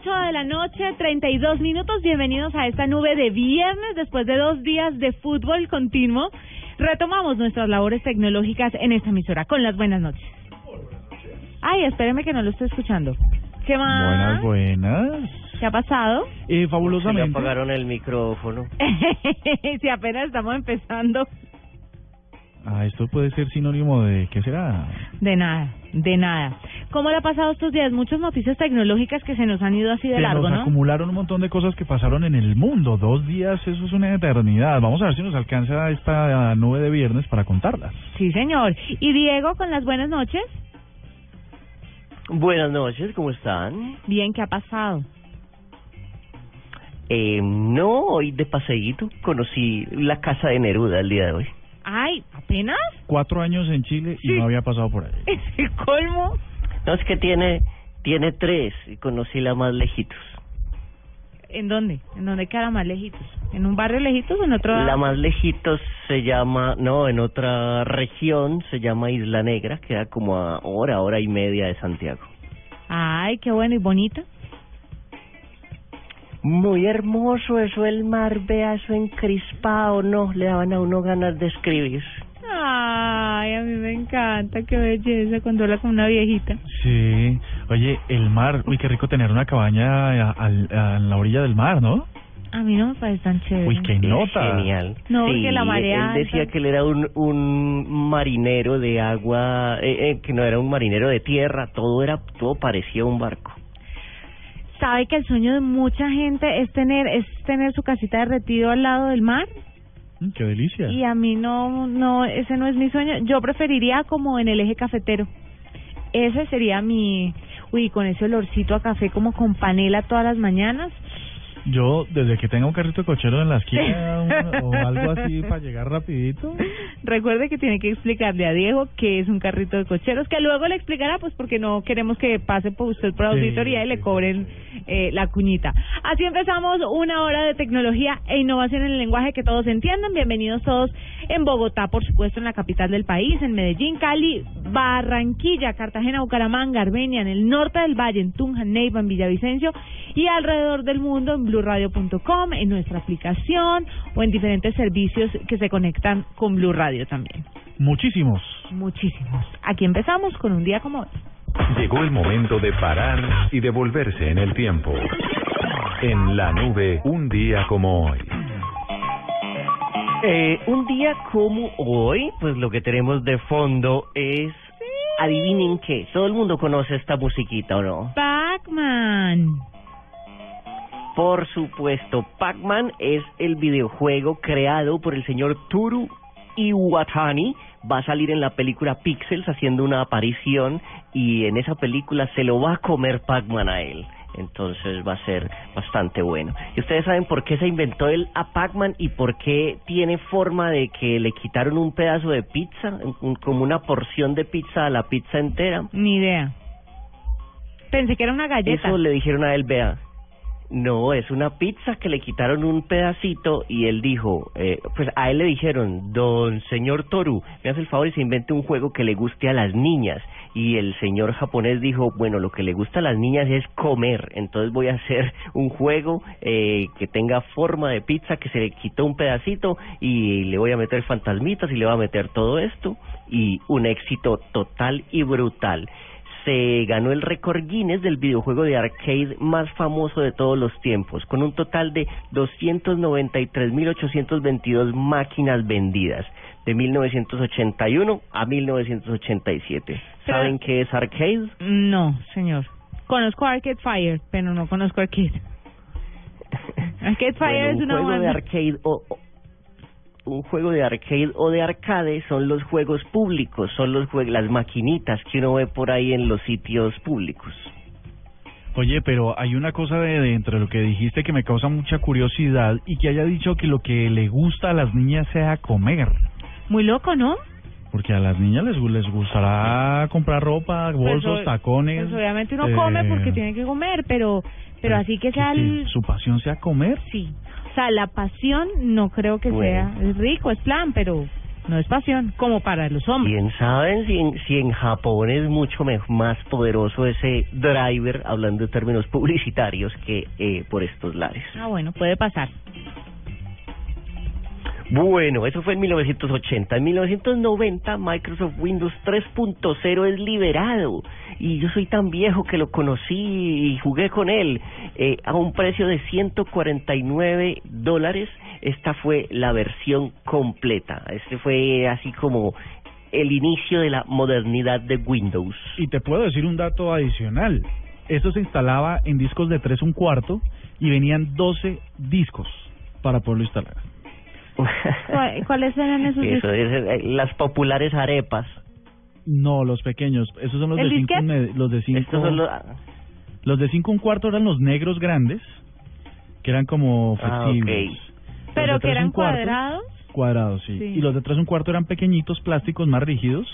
8 de la noche, 32 minutos. Bienvenidos a esta nube de viernes después de dos días de fútbol continuo. Retomamos nuestras labores tecnológicas en esta emisora con las buenas noches. Ay, espéreme que no lo estoy escuchando. ¿Qué más? Buenas, buenas. ¿Qué ha pasado? Eh, Se fabulosamente. apagaron el micrófono. si apenas estamos empezando. Ah, esto puede ser sinónimo de ¿qué será? De nada, de nada. ¿Cómo le ha pasado estos días? Muchas noticias tecnológicas que se nos han ido así de Se largo, nos ¿no? acumularon un montón de cosas que pasaron en el mundo. Dos días, eso es una eternidad. Vamos a ver si nos alcanza esta nube de viernes para contarlas. Sí, señor. Y Diego, con las buenas noches. Buenas noches, ¿cómo están? Bien, ¿qué ha pasado? Eh, no, hoy de paseíto conocí la casa de Neruda el día de hoy. Ay, ¿apenas? Cuatro años en Chile y no había pasado por ahí. ¿Es el colmo? No, es que tiene, tiene tres y conocí la más lejitos. ¿En dónde? ¿En dónde queda más lejitos? ¿En un barrio lejitos o en otro? La más lejitos se llama, no, en otra región se llama Isla Negra, queda como a hora, hora y media de Santiago. Ay, qué bueno y bonita. Muy hermoso eso, el mar, vea eso encrispado, no, le daban a uno ganas de escribir. Ay, a mí me encanta, qué belleza cuando habla con una viejita. Sí. Oye, el mar. Uy, qué rico tener una cabaña a, al- a la orilla del mar, ¿no? A mí no me parece tan chévere. Uy, qué Es nota. Genial. No, sí, porque la marea Él decía alta. que él era un, un marinero de agua, eh, eh, que no era un marinero de tierra, todo era, todo parecía un barco. ¿Sabe que el sueño de mucha gente es tener es tener su casita de retiro al lado del mar? Mm, Qué delicia. Y a mí no, no, ese no es mi sueño. Yo preferiría como en el eje cafetero. Ese sería mi, uy, con ese olorcito a café como con panela todas las mañanas. Yo, desde que tenga un carrito de cochero en la esquina un- o algo así para llegar rapidito. Recuerde que tiene que explicarle a Diego que es un carrito de cocheros, que luego le explicará, pues porque no queremos que pase por usted por Sí, auditoría y le sí, cobren eh, la cuñita. Así empezamos una hora de tecnología e innovación en el lenguaje que todos entiendan. Bienvenidos todos en Bogotá, por supuesto, en la capital del país, en Medellín, Cali, Barranquilla, Cartagena, Bucaramanga, Armenia, en el norte del valle, en Tunja, Neiva, en Villavicencio y alrededor del mundo en blurradio.com, en nuestra aplicación o en diferentes servicios que se conectan con Blue Radio también. Muchísimos. Muchísimos. Aquí empezamos con un día como hoy. Llegó el momento de parar y devolverse en el tiempo. En la nube, un día como hoy. Eh, un día como hoy, pues lo que tenemos de fondo es, adivinen qué, todo el mundo conoce esta musiquita o no. Pac-Man. Por supuesto, Pac-Man es el videojuego creado por el señor Toru Iwatani. Va a salir en la película Pixels haciendo una aparición y en esa película se lo va a comer Pac-Man a él. Entonces va a ser bastante bueno. ¿Y ustedes saben por qué se inventó él a Pac-Man y por qué tiene forma de que le quitaron un pedazo de pizza, como una porción de pizza a la pizza entera? Ni idea. Pensé que era una galleta. Eso le dijeron a él, vea, no, es una pizza que le quitaron un pedacito y él dijo, eh, pues a él le dijeron, don señor Toru, me hace el favor y se invente un juego que le guste a las niñas. Y el señor japonés dijo, bueno, lo que le gusta a las niñas es comer, entonces voy a hacer un juego eh, que tenga forma de pizza, que se le quitó un pedacito y le voy a meter fantasmitas y le voy a meter todo esto. Y un éxito total y brutal se ganó el récord Guinness del videojuego de arcade más famoso de todos los tiempos, con un total de 293.822 máquinas vendidas, de 1981 a 1987. Pero- ¿Saben qué es arcade? No, señor. Conozco Arcade Fire, pero no conozco Arcade. Arcade Fire Bueno, es un una juego de banda. arcade o, o- un juego de arcade o de arcade son los juegos públicos, son los jue- las maquinitas que uno ve por ahí en los sitios públicos. Oye, pero hay una cosa de, de entre lo que dijiste que me causa mucha curiosidad y que haya dicho que lo que le gusta a las niñas sea comer. Muy loco, ¿no? Porque a las niñas les, les gustará comprar ropa, bolsos, Pues, o- tacones. Pues obviamente uno eh, come porque tiene que comer, pero pero así que sea que el... su pasión sea comer. Sí. O sea, la pasión no creo que Bueno. sea... Es rico, es plan, pero no es pasión, como para los hombres. ¿Quién sabe si en, si en Japón es mucho más poderoso ese driver, hablando de términos publicitarios, que eh, por estos lares? Ah, bueno, puede pasar. Bueno, eso fue en 1980. En 1990 Microsoft Windows 3.0 es liberado y yo soy tan viejo que lo conocí y jugué con él eh, a un precio de 149 dólares. Esta fue la versión completa. Este fue así como el inicio de la modernidad de Windows. Y te puedo decir un dato adicional. Esto se instalaba en discos de 3 un cuarto y venían 12 discos para poderlo instalar. ¿Cuál- ¿Cuáles eran esos Eso es eh, las populares arepas. No, los pequeños. Esos son los ¿El de 5 disquete? los de cinco, Estos son los... los de cinco un cuarto eran los negros grandes, que eran como Ah, flexibles. ok. Los Pero que eran cuarto, cuadrados. Cuadrados, sí. Sí. Y los de tres un cuarto eran pequeñitos, plásticos, más rígidos.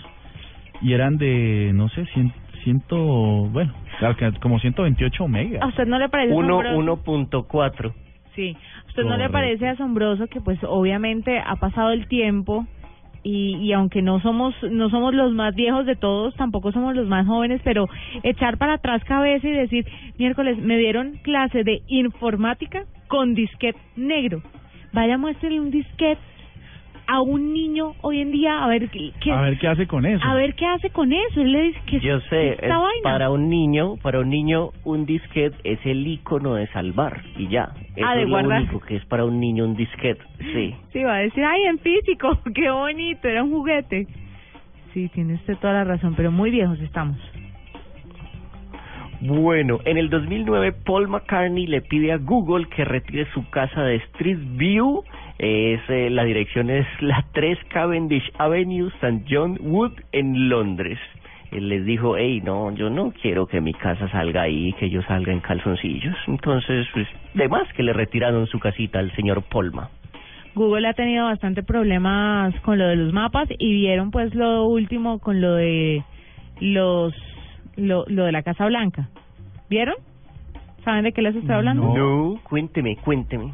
Y eran de, no sé, cien, ciento, bueno, como 128 megas. ¿A usted no le parece Uno, asombroso? 1.4. Sí. ¿A usted no le parece asombroso que pues obviamente ha pasado el tiempo y, y aunque no somos no somos los más viejos de todos, tampoco somos los más jóvenes, pero echar para atrás cabeza y decir, miércoles, me dieron clase de informática con disquete negro. Vaya, muéstrenle un disquete a un niño hoy en día a ver qué, qué- a ver qué hace con eso. a ver qué hace con eso. Él le dice que Yo sé, esta es vaina. para un niño, para un niño un disquete es el icono de salvar y ya. Eso Ah, de es guardar. lo único que es para un niño un disquete. Sí. Sí, va a decir, ay, en físico, qué bonito, era un juguete. Sí, tiene usted toda la razón, pero muy viejos estamos. Bueno, en el 2009 Paul McCartney le pide a Google que retire su casa de Street View. Es, eh, la dirección es la 3 Cavendish Avenue, St. John Wood, en Londres. Él les dijo, hey, no, yo no quiero que mi casa salga ahí, que yo salga en calzoncillos. Entonces, pues, de más que le retiraron su casita al señor Polma. Google ha tenido bastante problemas con lo de los mapas y vieron pues lo último con lo de los lo, lo de la Casa Blanca. ¿Vieron? ¿Saben de qué les estoy hablando? No, cuénteme, cuénteme.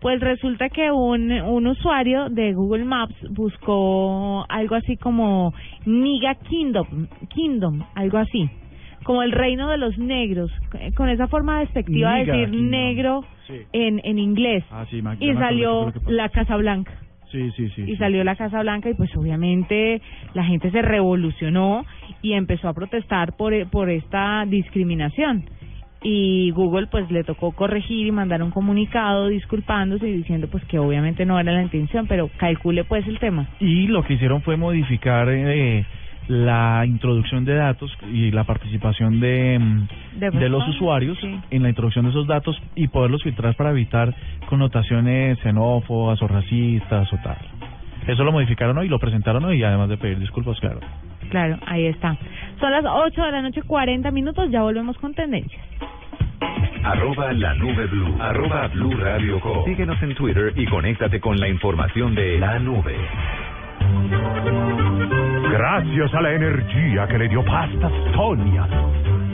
Pues resulta que un, un usuario de Google Maps buscó algo así como Niga Kingdom, Kingdom, algo así, como el reino de los negros, eh, con esa forma despectiva de decir Kingdom. negro Sí. en, en inglés. Ah, sí, ma- y salió la Casa Blanca. Sí, sí, sí. y sí. salió la Casa Blanca y pues obviamente la gente se revolucionó y empezó a protestar por, por esta discriminación. Y Google pues le tocó corregir y mandar un comunicado disculpándose y diciendo pues que obviamente no era la intención, pero calcule pues el tema. Y lo que hicieron fue modificar eh, la introducción de datos y la participación de, mm, De de los usuarios sí. en la introducción de esos datos y poderlos filtrar para evitar connotaciones xenófobas o racistas o tal. Eso lo modificaron hoy y lo presentaron hoy, además de pedir disculpas, claro. Claro, ahí está. Son las 8 de la noche, 40 minutos, ya volvemos con tendencias. Arroba la nube blue. Arroba blue radio com. Síguenos en Twitter y conéctate con la información de la nube. Gracias a la energía que le dio Pasta Sonia,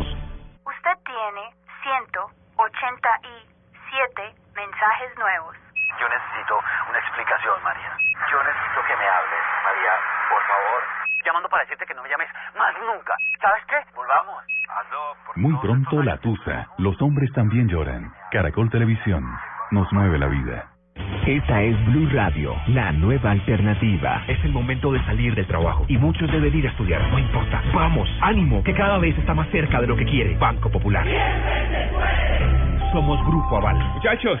Usted tiene 187 mensajes nuevos. Yo necesito una explicación, María. Yo necesito que me hables, María, por favor. Llamando para decirte que no me llames más nunca. ¿Sabes qué? Volvamos. Por Muy pronto la tusa. Los hombres también lloran. Caracol Televisión. Nos mueve la vida. Esta es Blue Radio, la nueva alternativa. Es el momento de salir del trabajo y muchos deben ir a estudiar. No importa. Vamos, ánimo, que cada vez está más cerca de lo que quiere. Banco Popular. Somos Grupo Aval. Muchachos,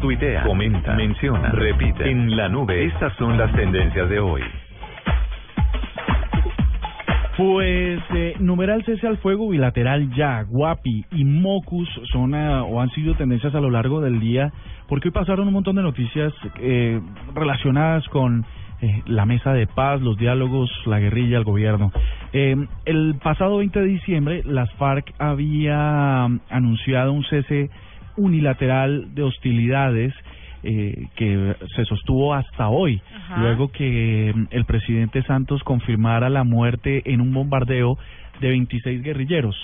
Tuitea, comenta, menciona, repite. En la nube, estas son las tendencias de hoy. Pues eh, numeral cese al fuego bilateral ya, Guapi y Mocus son ah, o han sido tendencias a lo largo del día porque hoy pasaron un montón de noticias eh, relacionadas con eh, la mesa de paz, los diálogos, la guerrilla, el gobierno. Eh, el pasado 20 de diciembre las FARC había mm, anunciado un cese unilateral de hostilidades eh, que se sostuvo hasta hoy, Ajá. luego que mm, el presidente Santos confirmara la muerte en un bombardeo de 26 guerrilleros.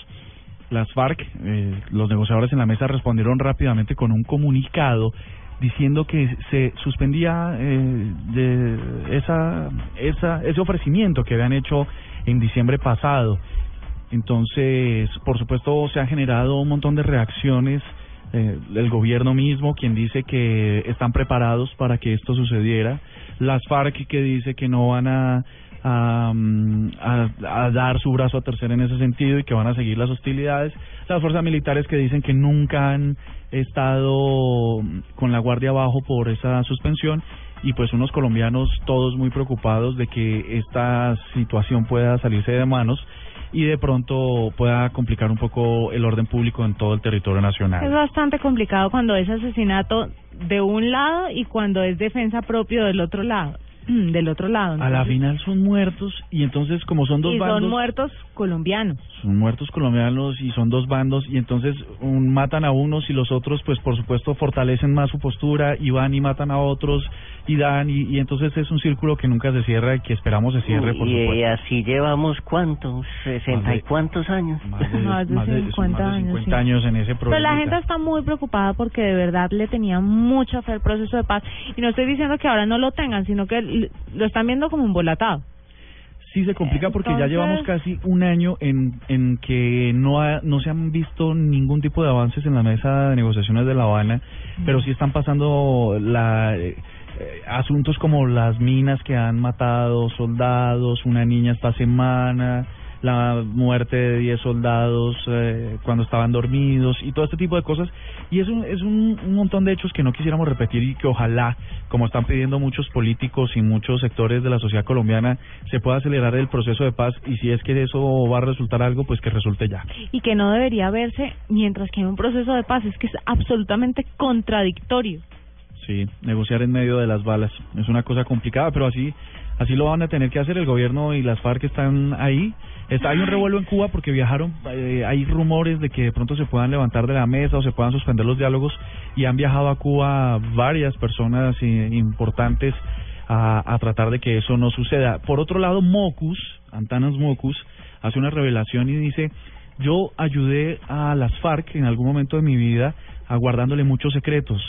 Las FARC, eh, los negociadores en la mesa respondieron rápidamente con un comunicado diciendo que se suspendía eh, de esa, esa, ese ofrecimiento que habían hecho en diciembre pasado. Entonces, por supuesto, se han generado un montón de reacciones eh, el gobierno mismo, quien dice que están preparados para que esto sucediera, las FARC que dice que no van a, a, mm, dar su brazo a tercera en ese sentido y que van a seguir las hostilidades, las fuerzas militares que dicen que nunca han estado con la guardia abajo por esa suspensión y pues unos colombianos todos muy preocupados de que esta situación pueda salirse de manos y de pronto pueda complicar un poco el orden público en todo el territorio nacional. Es bastante complicado cuando es asesinato de un lado y cuando es defensa propio del otro lado. Del otro lado. A la final son muertos y entonces como son dos y bandos, son muertos colombianos. son muertos colombianos y son dos bandos y entonces un, matan a unos y los otros pues por supuesto fortalecen más su postura y van y matan a otros y dan y, y entonces es un círculo que nunca se cierra y que esperamos se cierre por y supuesto. así llevamos cuántos, sesenta Más y de- cuántos años. Más de, Más de más de- 50 más de años, 50 sí. años en ese Pero problema. la gente está muy preocupada porque de verdad le tenía mucha fe al proceso de paz. Y no estoy diciendo que ahora no lo tengan, sino que lo están viendo como un volatado. Sí se complica porque ya llevamos casi un año en, en que no, ha- no se han visto ningún tipo de avances en la mesa de negociaciones de La Habana, pero sí están pasando la, eh, eh, asuntos como las minas que han matado soldados, una niña esta semana, la muerte de 10 soldados eh, cuando estaban dormidos y todo este tipo de cosas. Y es, un, es un, un montón de hechos que no quisiéramos repetir y que ojalá, como están pidiendo muchos políticos y muchos sectores de la sociedad colombiana, se pueda acelerar el proceso de paz y si es que eso va a resultar algo, pues que resulte ya. Y que no debería verse mientras que hay un proceso de paz. Es que es absolutamente contradictorio. Sí, negociar en medio de las balas es una cosa complicada, pero así así lo van a tener que hacer el gobierno y las FARC están ahí. Está, hay un revuelo en Cuba porque viajaron, eh, hay rumores de que de pronto se puedan levantar de la mesa o se puedan suspender los diálogos y han viajado a Cuba varias personas eh, importantes a, a tratar de que eso no suceda. Por otro lado, Mocus, Antanas Mocus, hace una revelación y dice, yo ayudé a las FARC en algún momento de mi vida aguardándole muchos secretos.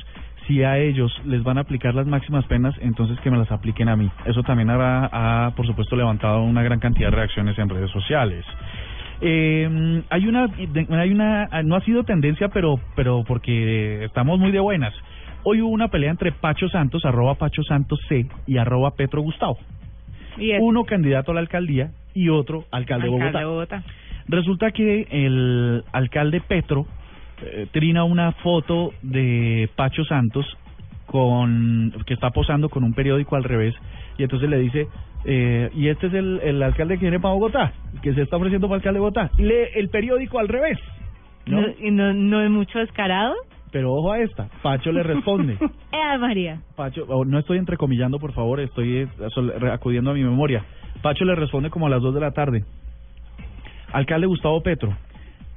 Si a ellos les van a aplicar las máximas penas, entonces que me las apliquen a mí. Eso también habrá, ha, por supuesto, levantado una gran cantidad de reacciones en redes sociales. Eh, hay una, hay una, no ha sido tendencia, pero, pero porque estamos muy de buenas. Hoy hubo una pelea entre Pacho Santos, arroba Pacho Santos C y arroba Petro Gustavo. Y Uno candidato a la alcaldía y otro alcalde, de Alcalde Bogotá. de Bogotá. Resulta que el alcalde Petro eh, trina una foto de Pacho Santos con que está posando con un periódico al revés y entonces le dice eh, y este es el, el alcalde que viene para Bogotá que se está ofreciendo para alcalde de Bogotá lee el periódico al revés ¿no? No, ¿Y no, no es mucho descarado? pero ojo a esta Pacho le responde Eh, María. Pacho, oh, no estoy entrecomillando, por favor, estoy eh, acudiendo a mi memoria. Pacho le responde como a las 2 de la tarde. Alcalde Gustavo Petro,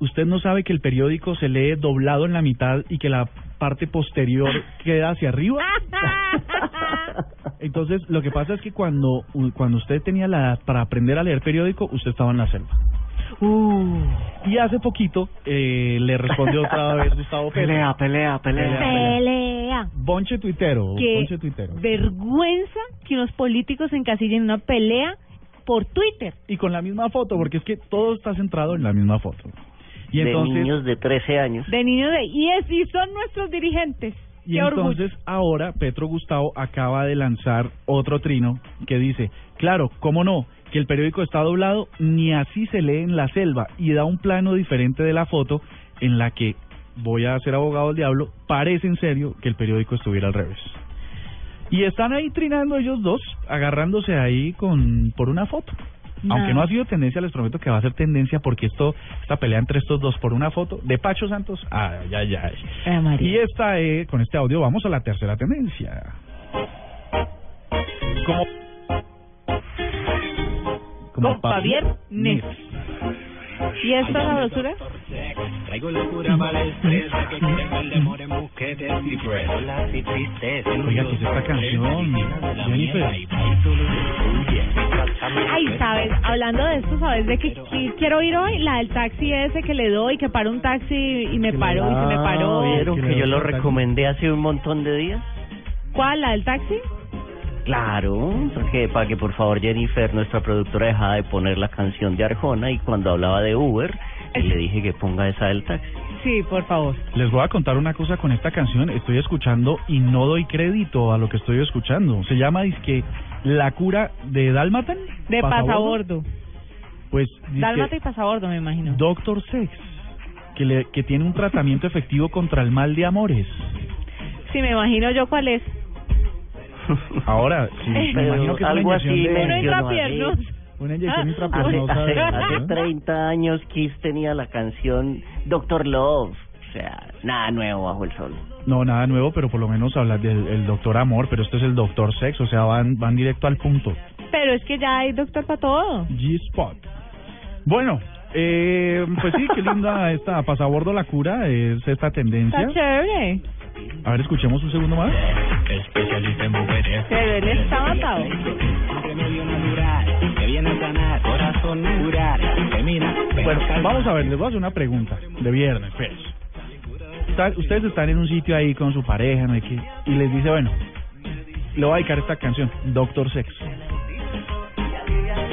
usted no sabe que el periódico se lee doblado en la mitad y que la parte posterior queda hacia arriba. Entonces, lo que pasa es que cuando, cuando usted tenía la edad para aprender a leer periódico, usted estaba en la selva. Uh. Y hace poquito eh, le respondió otra vez Gustavo Petro. Pelea, pelea, pelea. Pelea. Bonche tuitero, Qué bonche tuitero. vergüenza que unos políticos encasillen en una pelea por Twitter. y con la misma foto, porque es que todo está centrado en la misma foto. Y de entonces, niños de 13 años. De niños de... Y, es, y son nuestros dirigentes. y Qué orgullo. entonces ahora Petro Gustavo acaba de lanzar otro trino que dice, claro, cómo no, que el periódico está doblado, ni así se lee en la selva, y da un plano diferente de la foto en la que, voy a ser abogado del diablo, parece en serio que el periódico estuviera al revés. Y están ahí trinando ellos dos, agarrándose ahí con por una foto. Aunque no ha sido tendencia, les prometo que va a ser tendencia porque esto esta pelea entre estos dos por una foto de Pacho Santos, ay, ay, ay. Eh. Y esta, eh, con este audio vamos a la tercera tendencia. Como, Con Javier Nes. ¿Y esta sabrosura? Traigo locura para el estrés, la que quiere que el demore en busquetes y pruebas y tristeza. Oiga, ¿qué es esta canción? Jennifer. Ay, ¿sabes? Hablando de esto, ¿sabes de qué qui- quiero ir hoy? La del taxi ese que le doy, que para un taxi y me paró y se me paró. Ah, ¿Vieron Que yo lo recomendé hace un montón de días? ¿Cuál? ¿La del taxi? Claro, porque para que por favor Jennifer, nuestra productora, dejara de poner la canción de Arjona y cuando hablaba de Uber, le dije que ponga esa del taxi. Sí, por favor. Les voy a contar una cosa con esta canción. Estoy escuchando y no doy crédito a lo que estoy escuchando. Se llama dizque La cura de Dálmatan. De pasabordo. Pues Dálmata y pasabordo, me imagino. Doctor Sex, que, le, que tiene un tratamiento efectivo contra el mal de amores. Sí, me imagino yo cuál es. Ahora, sí, me Pero imagino que es algo así de... Mencionó así. Una inyección Ah, Hace, intrapernosa hace, hace ¿no? 30 años Kiss tenía la canción Doctor Love. O sea, nada nuevo bajo el sol. No, nada nuevo, pero por lo menos hablar del el doctor amor, pero este es el doctor sex, o sea, van, van directo al punto. Pero es que ya hay doctor para todo. G-Spot. Bueno, eh, pues sí, qué linda esta pasabordo la cura, es esta tendencia. Está chévere. A ver, escuchemos un segundo más. Especialista en mujeres. Él está matado. Bueno, vamos a ver, les voy a hacer una pregunta de viernes, pues. Está- Ustedes están en un sitio ahí con su pareja, ¿no? hay y les dice, bueno, le voy a dedicar esta canción, Doctor Sex.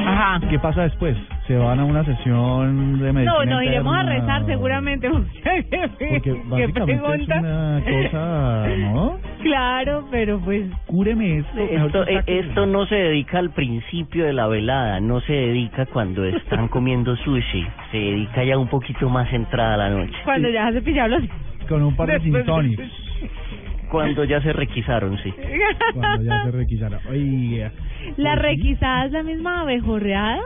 Ajá. ¿Qué pasa después? ¿Se van a una sesión de medicina No, nos iremos a rezar seguramente. Porque ¿Qué básicamente es una cosa, ¿no? Claro, pero pues... Cúreme esto. Esto, eh, esto no se dedica al principio de la velada, no se dedica cuando están comiendo sushi, se dedica ya un poquito más entrada la noche. Cuando ya se pillaron los... Con un par de tonics, Cuando ya se requisaron, sí. cuando ya se requisara. Oiga. ¿La ¿Pues sí? requisada es la misma abejorreada?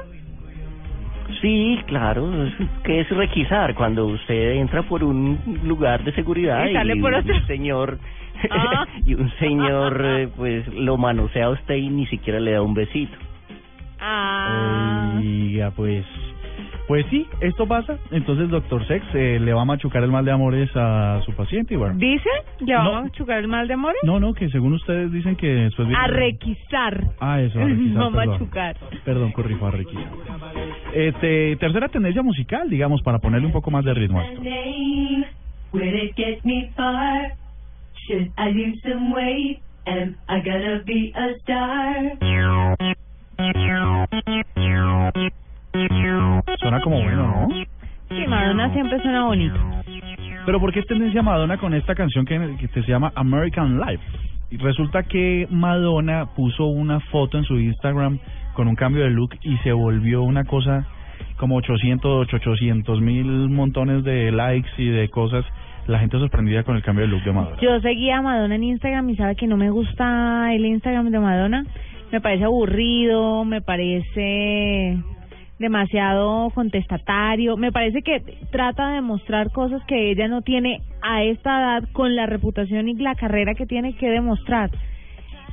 Sí, claro, que es requisar cuando usted entra por un lugar de seguridad Y sale por un señor Ah. y un señor eh, pues lo manosea a usted y ni siquiera le da un besito. Ah. Oiga, pues. Pues sí, esto pasa. Entonces, doctor Sex eh, le va a machucar el mal de amores a su paciente y bueno. ¿Dice? ¿Le vamos No. a chucar el mal de amores? No, no, que según ustedes dicen que después viene- A requisar. Ah, eso, a requisar, No perdón. machucar. Perdón, corrijo, a requisar. Este, tercera tendencia musical, digamos, para ponerle un poco más de ritmo a esto. Suena como bueno, ¿no? Sí, Madonna siempre suena bonito. Pero ¿por qué es tendencia Madonna con esta canción que, que se llama American Life? Y resulta que Madonna puso una foto en su Instagram con un cambio de look y se volvió una cosa como 800, 800 mil montones de likes y de cosas. La gente sorprendida con el cambio de look de Madonna. Yo seguía a Madonna en Instagram y sabe que no me gusta el Instagram de Madonna. Me parece aburrido, me parece demasiado contestatario. Me parece que trata de mostrar cosas que ella no tiene a esta edad con la reputación y la carrera que tiene que demostrar.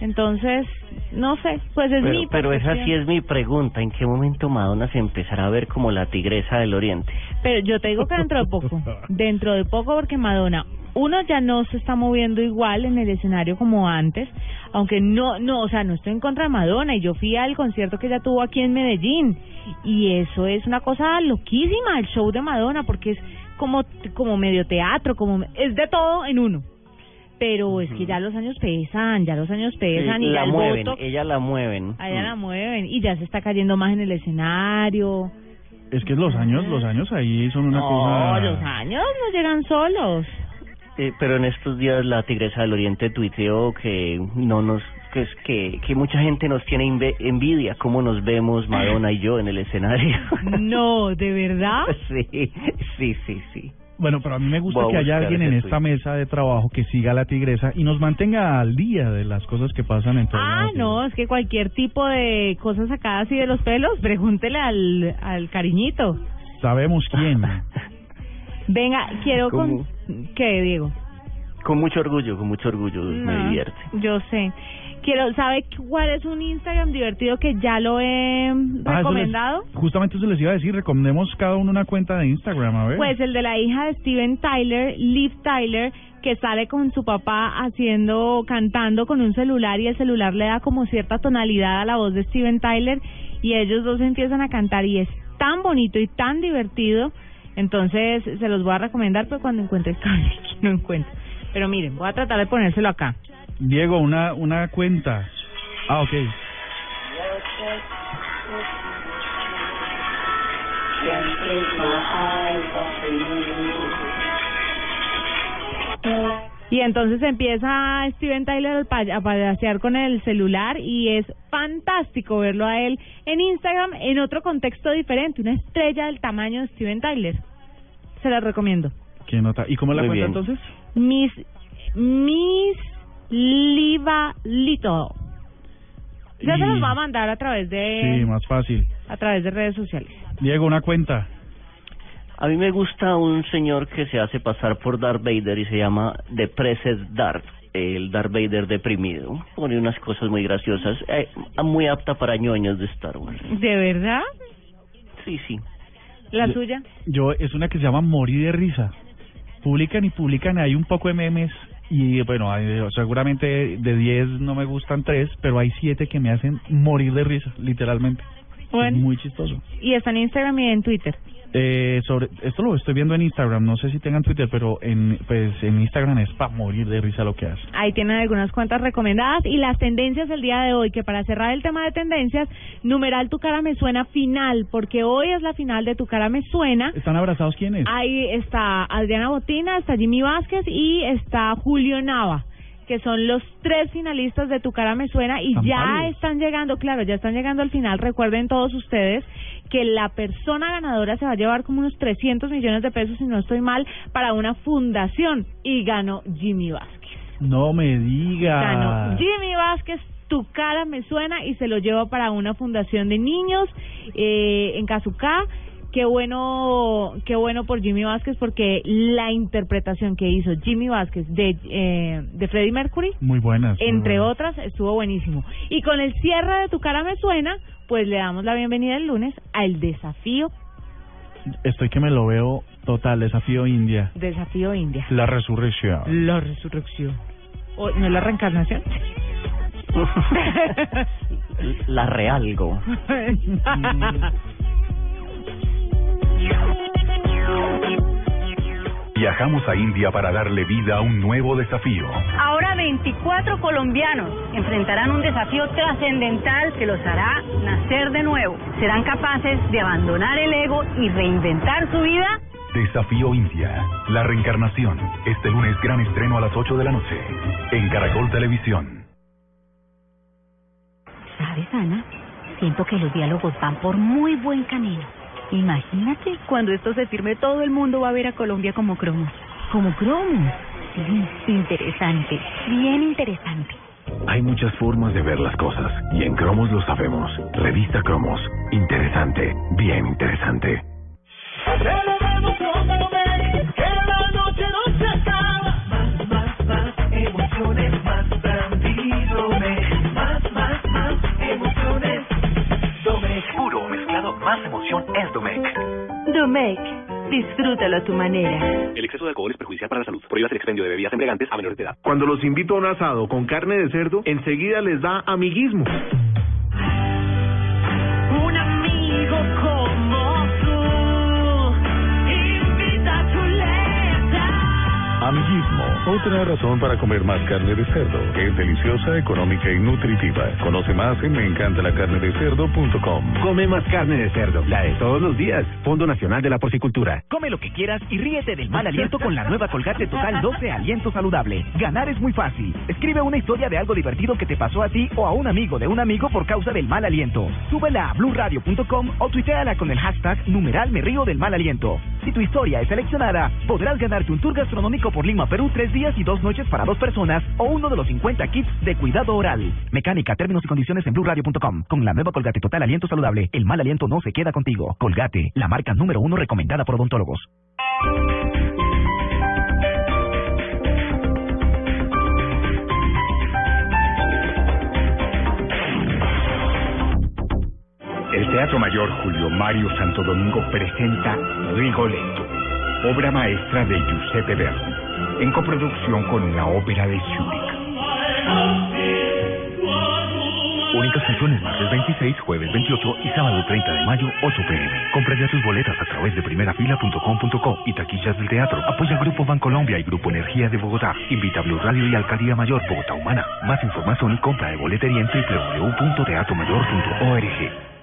Entonces, no sé, pues es Pero, mi pero esa sí es mi pregunta. ¿En qué momento Madonna se empezará a ver como la tigresa del oriente? Pero yo te digo que dentro de poco, dentro de poco porque Madonna, uno ya no se está moviendo igual en el escenario como antes, aunque no, no, o sea, no estoy en contra de Madonna y yo fui al concierto que ella tuvo aquí en Medellín y eso es una cosa loquísima, el show de Madonna, porque es como, como medio teatro, como, es de todo en uno. Pero es que ya los años pesan, ya los años pesan Sí, y ya la el mueven, voto, ella la mueven. a ella Mm. la mueven y ya se está cayendo más en el escenario. Es que los años, los años ahí son una No, cosa... los años no llegan solos. Eh, pero en estos días la tigresa del oriente tuiteó que no nos que es que, que mucha gente nos tiene inve- envidia cómo nos vemos Madonna y yo en el escenario. No, ¿de verdad? sí, sí, sí, sí. Bueno, pero a mí me gusta que haya alguien en esta mesa de trabajo que siga a la tigresa y nos mantenga al día de las cosas que pasan en todo Ah, no, es que cualquier tipo de cosas sacadas así de los pelos, pregúntele al, al cariñito. Sabemos quién. Venga, quiero con... ¿Qué, Diego? Con mucho orgullo, con mucho orgullo me divierte. Yo sé. Quiero, ¿sabe cuál es un Instagram divertido que ya lo he Ah, eso les- recomendado? justamente eso les iba a decir, recomendemos cada uno una cuenta de Instagram, a ver. Pues el de la hija de Steven Tyler, Liv Tyler, que sale con su papá haciendo, cantando con un celular y el celular le da como cierta tonalidad a la voz de Steven Tyler y ellos dos empiezan a cantar y es tan bonito y tan divertido. Entonces se los voy a recomendar pues cuando encuentre el cable que no encuentro. Pero miren, voy a tratar de ponérselo acá. Diego, una, una cuenta. Ah, ok. Y entonces empieza Steven Tyler al pa- a pasear con el celular y es fantástico verlo a él en Instagram en otro contexto diferente, una estrella del tamaño de Steven Tyler. Se la recomiendo. ¿Qué nota? ¿Y cómo la Muy cuenta bien. entonces? Miss Miss Liva Little. Ya se los va a mandar a través Sí, de más fácil. a través de redes sociales. Diego, una cuenta. A mí me gusta un señor que se hace pasar por Darth Vader y se llama The Pressed Darth, el Darth Vader deprimido. Pone unas cosas muy graciosas, eh, muy apta para ñoños de Star Wars. ¿De verdad? Sí, sí. ¿La Yo- suya? Yo, es una que se llama Morir de Risa. Publican y publican, hay un poco de memes y bueno, hay- seguramente de 10 no me gustan 3, pero hay 7 que me hacen morir de risa, literalmente. Bueno. Muy chistoso. Y está en Instagram y en Twitter. Eh, sobre esto lo estoy viendo en Instagram, no sé si tengan Twitter, pero en pues en Instagram es para morir de risa lo que hace. Ahí tienen algunas cuentas recomendadas y las tendencias el día de hoy, que para cerrar el tema de tendencias, numeral Tu cara me suena final, porque hoy es la final de Tu cara me suena. ¿Están abrazados quiénes? Ahí está Adriana Botina, está Jimmy Vázquez y está Julio Nava, que son los tres finalistas de Tu cara me suena y ya están llegando, claro, ya están llegando al final. Recuerden todos ustedes que la persona ganadora se va a llevar como unos 300 millones de pesos, si no estoy mal, para una fundación y ganó Jimmy Vázquez. No me diga. Ganó Jimmy Vázquez, tu cara me suena y se lo lleva para una fundación de niños eh, en Cazucá. Qué bueno, qué bueno por Jimmy Vázquez porque la interpretación que hizo Jimmy Vázquez de, eh, de Freddie Mercury, Muy buenas. muy entre buenas. otras, estuvo buenísimo. Y con el cierre de Tu cara me suena, pues le damos la bienvenida el lunes al desafío, Estoy que me lo veo total, desafío India. desafío India. La resurrección. La resurrección. ¿O, ¿No es la reencarnación? La realgo. Viajamos a India para darle vida a un nuevo desafío. Ahora 24 colombianos enfrentarán un desafío trascendental que los hará nacer de nuevo. ¿Serán capaces de abandonar el ego y reinventar su vida? Desafío India. La reencarnación. Este lunes gran estreno a las 8 de la noche. En Caracol Televisión. ¿Sabes, Ana? Siento que los diálogos van por muy buen camino. Imagínate, cuando esto se firme, todo el mundo va a ver a Colombia como cromos. ¿Como cromos? Sí, interesante, bien interesante. Hay muchas formas de ver las cosas y en Cromos lo sabemos. Revista Cromos. Interesante, bien interesante. Más emoción es Domec. Domec, disfrútalo a tu manera. El exceso de alcohol es perjudicial para la salud. Prohíbas el expendio de bebidas embriagantes a menores de edad. Cuando los invito a un asado con carne de cerdo, enseguida les da amiguismo. Un amigo como tú invita a Chuleta. Amiguismo. Otra razón para comer más carne de cerdo. Es deliciosa, económica y nutritiva. Conoce más en meencantalacarnedecerdo.com. Come más carne de cerdo, la de todos los días. Fondo Nacional de la Porcicultura. Come lo que quieras y ríete del mal aliento con la nueva Colgate Total 12 Aliento Saludable. Ganar es muy fácil. Escribe una historia de algo divertido que te pasó a ti o a un amigo de un amigo por causa del mal aliento. Súbela a blurradio.com o tuiteala con el hashtag numeral me río del mal aliento. Si tu historia es seleccionada, podrás ganarte un tour gastronómico por Lima, Perú, tres días y dos noches para dos personas o uno de los 50 kits de cuidado oral. Mecánica, términos y condiciones en blurradio.com. Con la nueva Colgate Total Aliento Saludable, el mal aliento no se queda contigo. Colgate, la marca número uno recomendada por odontólogos. El Teatro Mayor Julio Mario Santo Domingo presenta Rigoletto, obra maestra de Giuseppe Verdi, en coproducción con la Ópera de Zúrich. Únicas funciones martes 26, jueves 28 y sábado 30 de mayo, 8 pm. Compra ya tus boletas a través de primerafila.com.co y taquillas del teatro. Apoya Grupo Bancolombia y Grupo Energía de Bogotá. Invita a Blue Radio y Alcaldía Mayor Bogotá Humana. Más información y compra de boletería en www.teatromayor.org.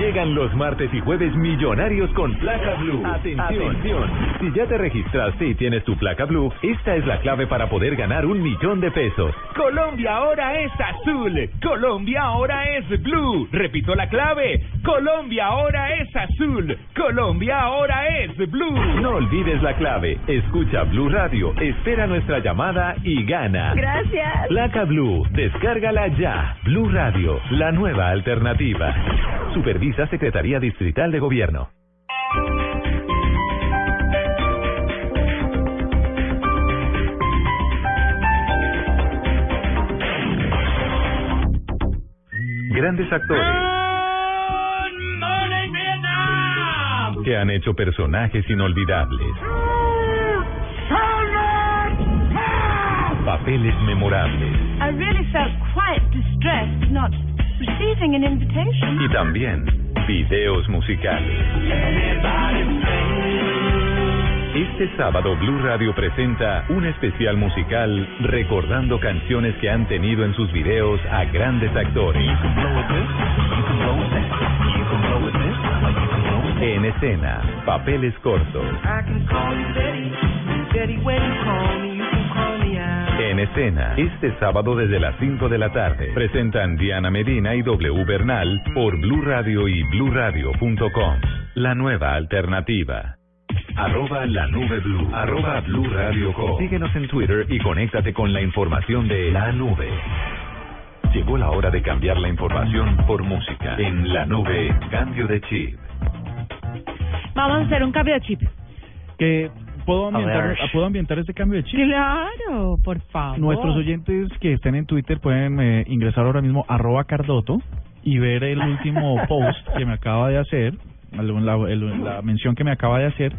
Llegan los martes y jueves millonarios con placa blue. Atención. Si ya te registraste y tienes tu placa blue, esta es la clave para poder ganar un millón de pesos. Colombia ahora es azul. Colombia ahora es blue. Repito la clave. Colombia ahora es azul. Colombia ahora es blue. No olvides la clave. Escucha Blue Radio, espera nuestra llamada y gana. Gracias. Placa Blue, descárgala ya. Blue Radio, la nueva alternativa. Supervisa Secretaría Distrital de Gobierno. Grandes actores que han hecho personajes inolvidables. Papeles memorables. I really felt quite distressed not receiving an invitation. Y también videos musicales. Este sábado Blue Radio presenta un especial musical recordando canciones que han tenido en sus videos a grandes actores. En escena, papeles cortos. En escena, este sábado desde las 5 de la tarde, presentan Diana Medina y W Bernal por Blue Radio y BlueRadio.com. La nueva alternativa. Arroba la nube blue. Arroba Blue Radio. Síguenos en Twitter y conéctate con la información de la nube. Llegó la hora de cambiar la información por música. En la nube, cambio de chip. Vamos a hacer un cambio de chip. que puedo ambientar, puedo ambientar este cambio de chip. Claro, por favor. Nuestros oyentes que estén en Twitter pueden eh, ingresar ahora mismo arroba cardoto y ver el último post que me acaba de hacer, la, el- la mención que me acaba de hacer.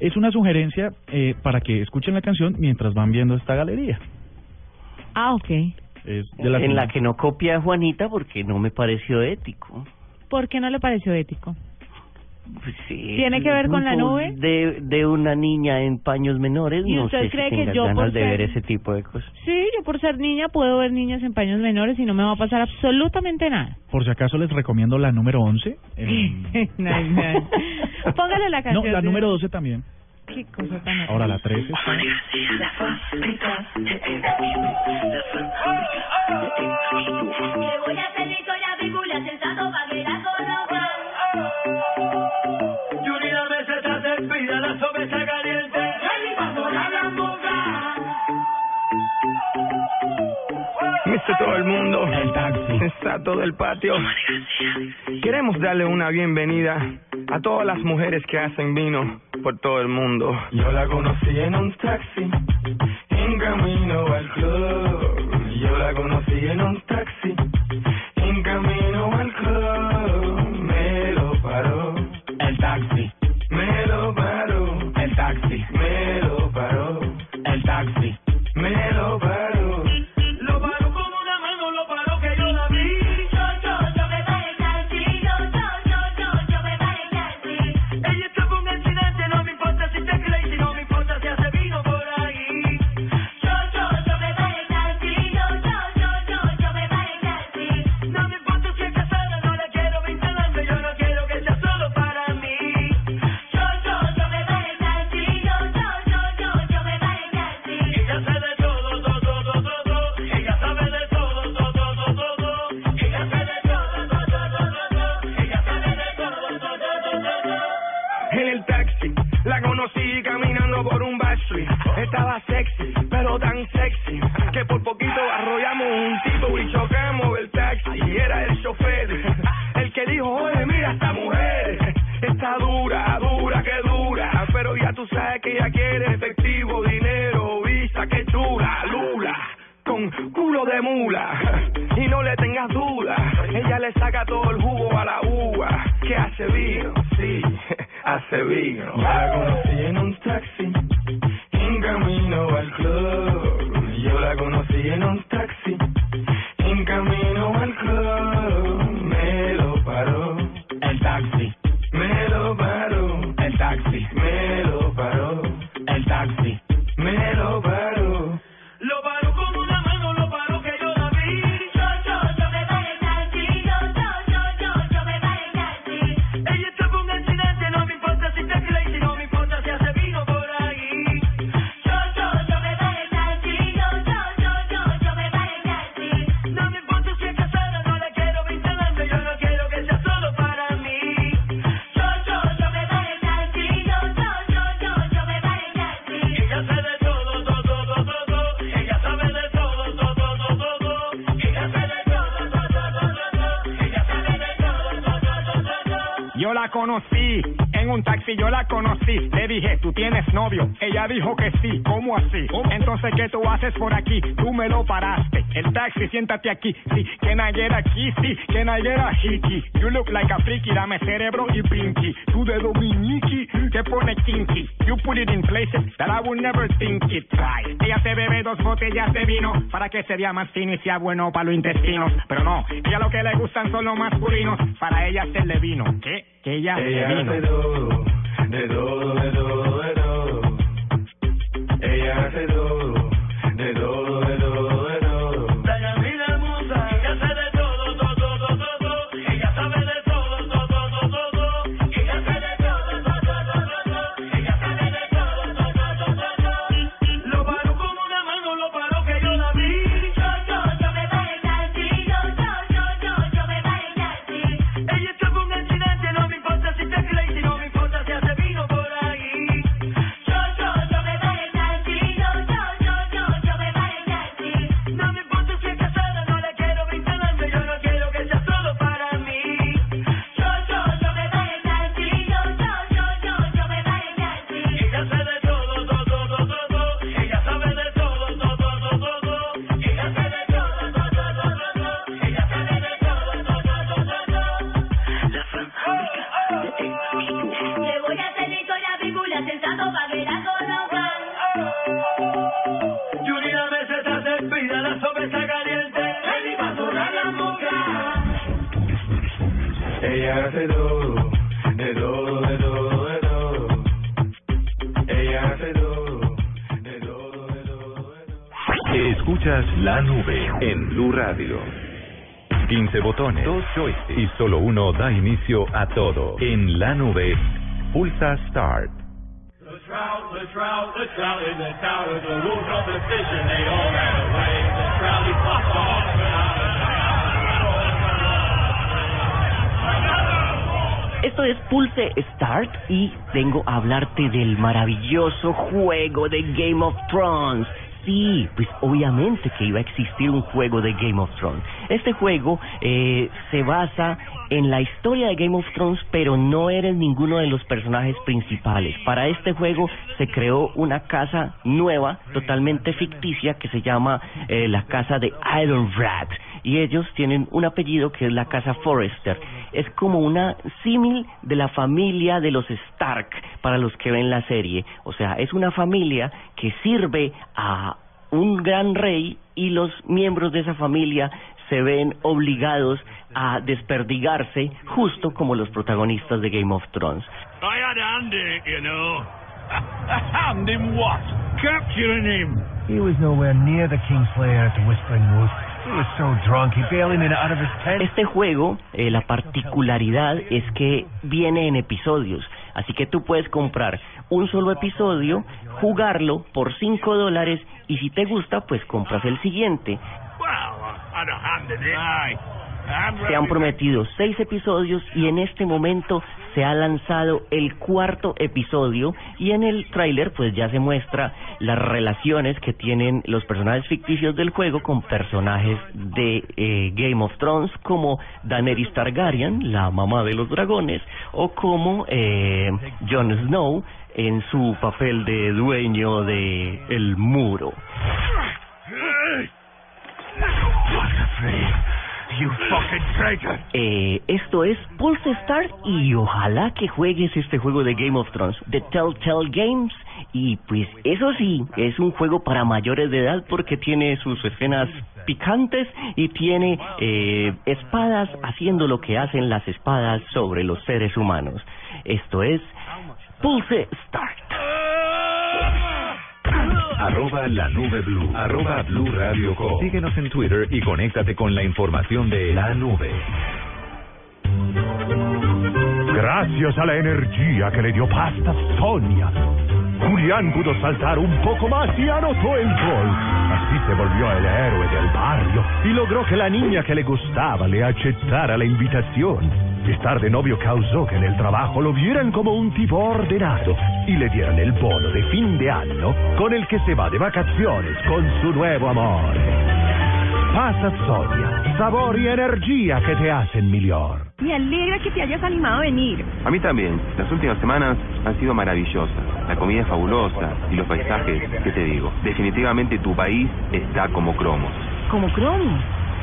Es una sugerencia eh, para que escuchen la canción mientras van viendo esta galería. Ah, ok. Es de la en la que no copia a Juanita porque no me pareció ético. ¿Por qué no le pareció ético? Sí, ¿Tiene que ver con la nube? De, de una niña en paños menores, ¿Y no usted sé cree si que yo ganas por de ver ese tipo de cosas. Sí, yo por ser niña puedo ver niñas en paños menores y no me va a pasar absolutamente nada. Por si acaso les recomiendo la número 11. El... Póngale la canción. No, la número 12 también. Qué cosa tan Ahora la 13. ¿sí? todo el mundo. El taxi. Está todo el patio. Queremos darle una bienvenida a todas las mujeres que hacen vino por todo el mundo. Yo la conocí en un taxi, en camino al club. Yo la conocí en un taxi. Que sí, ¿cómo así? Entonces, ¿qué tú haces por aquí? Tú me lo paraste. El taxi, siéntate aquí. Sí, que nayera aquí, sí, que nayera hiki. You look like a freaky, dame cerebro y pinky. Tú de dominiki, te pone kinky. You put it in places that I would never think it right. Ella se bebe dos botellas de vino para que sería más fino y sea bueno para los intestinos. Pero no, ella lo que le gustan son los masculinos. Para ella se le vino. ¿Qué? Que ella, ella se vino. De todo, de todo, de todo. Ella hace todo, de todo. En Blue Radio. 15 botones, dos joysticks y solo uno da inicio a todo. En la nube, pulsa Start. Esto es Pulse Start y vengo a hablarte del maravilloso juego de Game of Thrones. Sí, pues obviamente que iba a existir un juego de Game of Thrones. Este juego eh, se basa en la historia de Game of Thrones, pero no eres ninguno de los personajes principales. Para este juego se creó una casa nueva, totalmente ficticia, que se llama eh, la casa de Ironrat. Y ellos tienen un apellido que es la casa Forrester. Es como una símil de la familia de los Stark para los que ven la serie. O sea, es una familia que sirve a un gran rey y los miembros de esa familia se ven obligados a desperdigarse justo como los protagonistas de Game of Thrones. I had a hand in it, you know. A hand in what? Capturing him. He was nowhere near the Kingslayer at the Whispering Wood. Este juego, eh, la particularidad es que viene en episodios, así que tú puedes comprar un solo episodio, jugarlo por 5 dólares y si te gusta, pues compras el siguiente. Se han prometido seis episodios y en este momento se ha lanzado el cuarto episodio y en el tráiler pues ya se muestra las relaciones que tienen los personajes ficticios del juego con personajes de eh, Game of Thrones como Daenerys Targaryen, la mamá de los dragones, o como eh, Jon Snow en su papel de dueño de el muro. Eh, esto es Pulse Start y ojalá que juegues este juego de Game of Thrones, de Telltale Games. Y pues eso sí, es un juego para mayores de edad porque tiene sus escenas picantes y tiene eh, espadas haciendo lo que hacen las espadas sobre los seres humanos. Esto es Pulse Start. Arroba la nube blue. Arroba blue radio com. Síguenos en Twitter y conéctate con la información de la nube. Gracias a la energía que le dio Pasta Sonia, Julián pudo saltar un poco más y anotó el gol. Así se volvió el héroe del barrio y logró que la niña que le gustaba le aceptara la invitación. Estar de novio causó que en el trabajo lo vieran como un tipo ordenado y le dieran el bono de fin de año con el que se va de vacaciones con su nuevo amor. Pasa Sonia, sabor y energía que te hacen mejor. Me alegra que te hayas animado a venir. A mí también. Las últimas semanas han sido maravillosas. La comida es fabulosa y los paisajes, ¿qué te digo? Definitivamente tu país está como cromos. ¿Como cromo?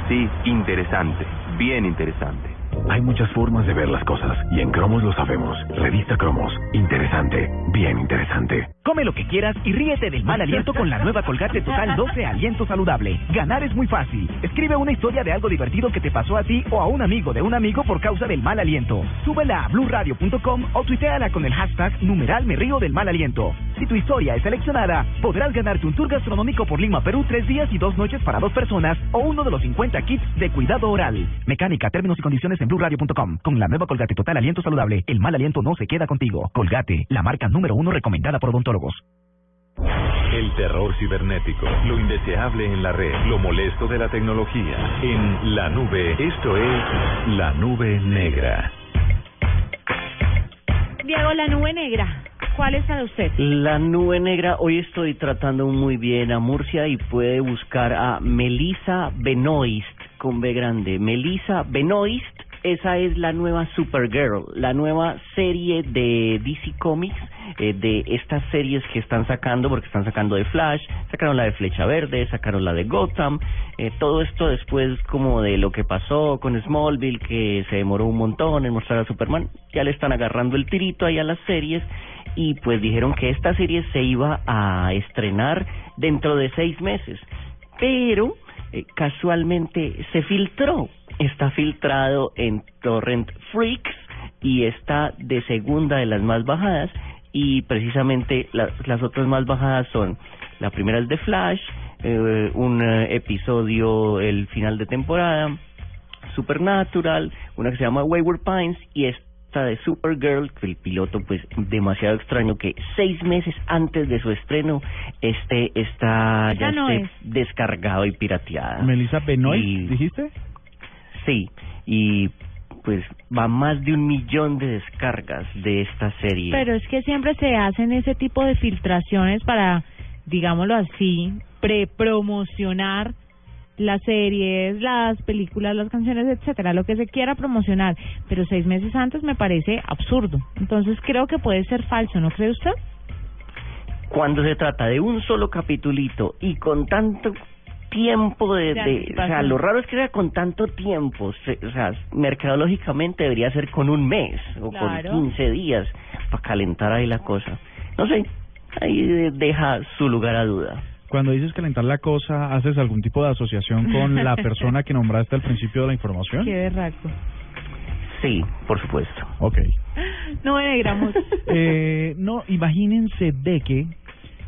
Sí, interesante. Bien interesante. Hay muchas formas de ver las cosas y en Cromos lo sabemos. Revista Cromos. Interesante. Bien interesante. Come lo que quieras y ríete del mal aliento con la nueva Colgate Total 12 Aliento Saludable. Ganar es muy fácil. Escribe una historia de algo divertido que te pasó a ti o a un amigo de un amigo por causa del mal aliento. Súbela a blurradio.com o tuiteala con el hashtag numeral del mal aliento. Si tu historia es seleccionada, podrás ganarte un tour gastronómico por Lima, Perú, tres días y dos noches para dos personas o uno de los 50 kits de cuidado oral. Mecánica, términos y condiciones en blurradio.com. Con la nueva Colgate Total Aliento Saludable, el mal aliento no se queda contigo. Colgate, la marca número uno recomendada por odontólogos. El terror cibernético, lo indeseable en la red, lo molesto de la tecnología. En la nube, esto es la nube negra. Diego, la nube negra. ¿Cuál es para usted? La nube negra, hoy estoy tratando muy bien a Murcia y puede buscar a Melissa Benoist con B grande. Melissa Benoist, esa es la nueva Supergirl, la nueva serie de DC Comics, eh, de estas series que están sacando, porque están sacando de Flash, sacaron la de Flecha Verde, sacaron la de Gotham, eh, todo esto después como de lo que pasó con Smallville, que se demoró un montón en mostrar a Superman, ya le están agarrando el tirito ahí a las series y pues dijeron que esta serie se iba a estrenar dentro de seis meses, pero eh, casualmente se filtró, está filtrado en Torrent Freaks, y está de segunda de las más bajadas. Y precisamente la- las otras más bajadas son la primera es de Flash, eh, un eh, episodio el final de temporada, Supernatural, una que se llama Wayward Pines y de Supergirl, que el piloto pues demasiado extraño que seis meses antes de su estreno este está ya no esté es. descargado y pirateada. Melissa Benoist, Y- ¿dijiste? Sí, y pues va más de un millón de descargas de esta serie. Pero es que siempre se hacen ese tipo de filtraciones para, digámoslo así, prepromocionar las series, las películas, las canciones, etcétera, lo que se quiera promocionar. Pero seis meses antes me parece absurdo. Entonces creo que puede ser falso, ¿no cree usted? Cuando se trata de un solo capitulito y con tanto tiempo de, o sea, lo raro es que sea con tanto tiempo, se- o sea, mercadológicamente debería ser con un mes o Claro. con 15 días para calentar ahí la cosa. No sé, ahí de- deja su lugar a duda. Cuando dices calentar la cosa, ¿haces algún tipo de asociación con la persona que nombraste al principio de la información? Qué berraco. Sí, por supuesto. Ok. No me alegramos. Eh, no, imagínense de que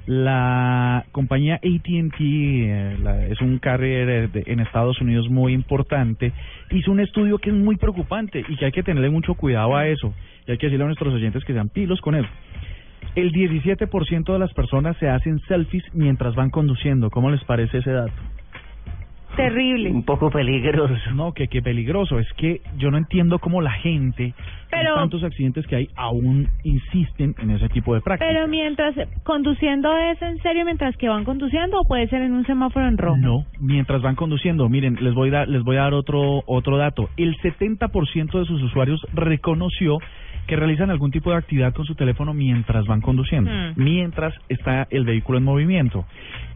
la compañía AT&T, eh, la- es un carrier de- en Estados Unidos muy importante, hizo un estudio que es muy preocupante y que hay que tenerle mucho cuidado a eso. Y hay que decirle a nuestros oyentes que sean pilos con él. El 17% de las personas se hacen selfies mientras van conduciendo. ¿Cómo les parece ese dato? Terrible. Un poco peligroso. No, que qué peligroso. Es que yo no entiendo cómo la gente, Pero- tantos accidentes que hay, aún insisten en ese tipo de prácticas. Pero mientras conduciendo es en serio mientras que van conduciendo o puede ser en un semáforo en rojo. No, mientras van conduciendo, miren, les voy a dar, les voy a dar otro otro dato. El 70% de sus usuarios reconoció que realizan algún tipo de actividad con su teléfono mientras van conduciendo, Mm. mientras está el vehículo en movimiento.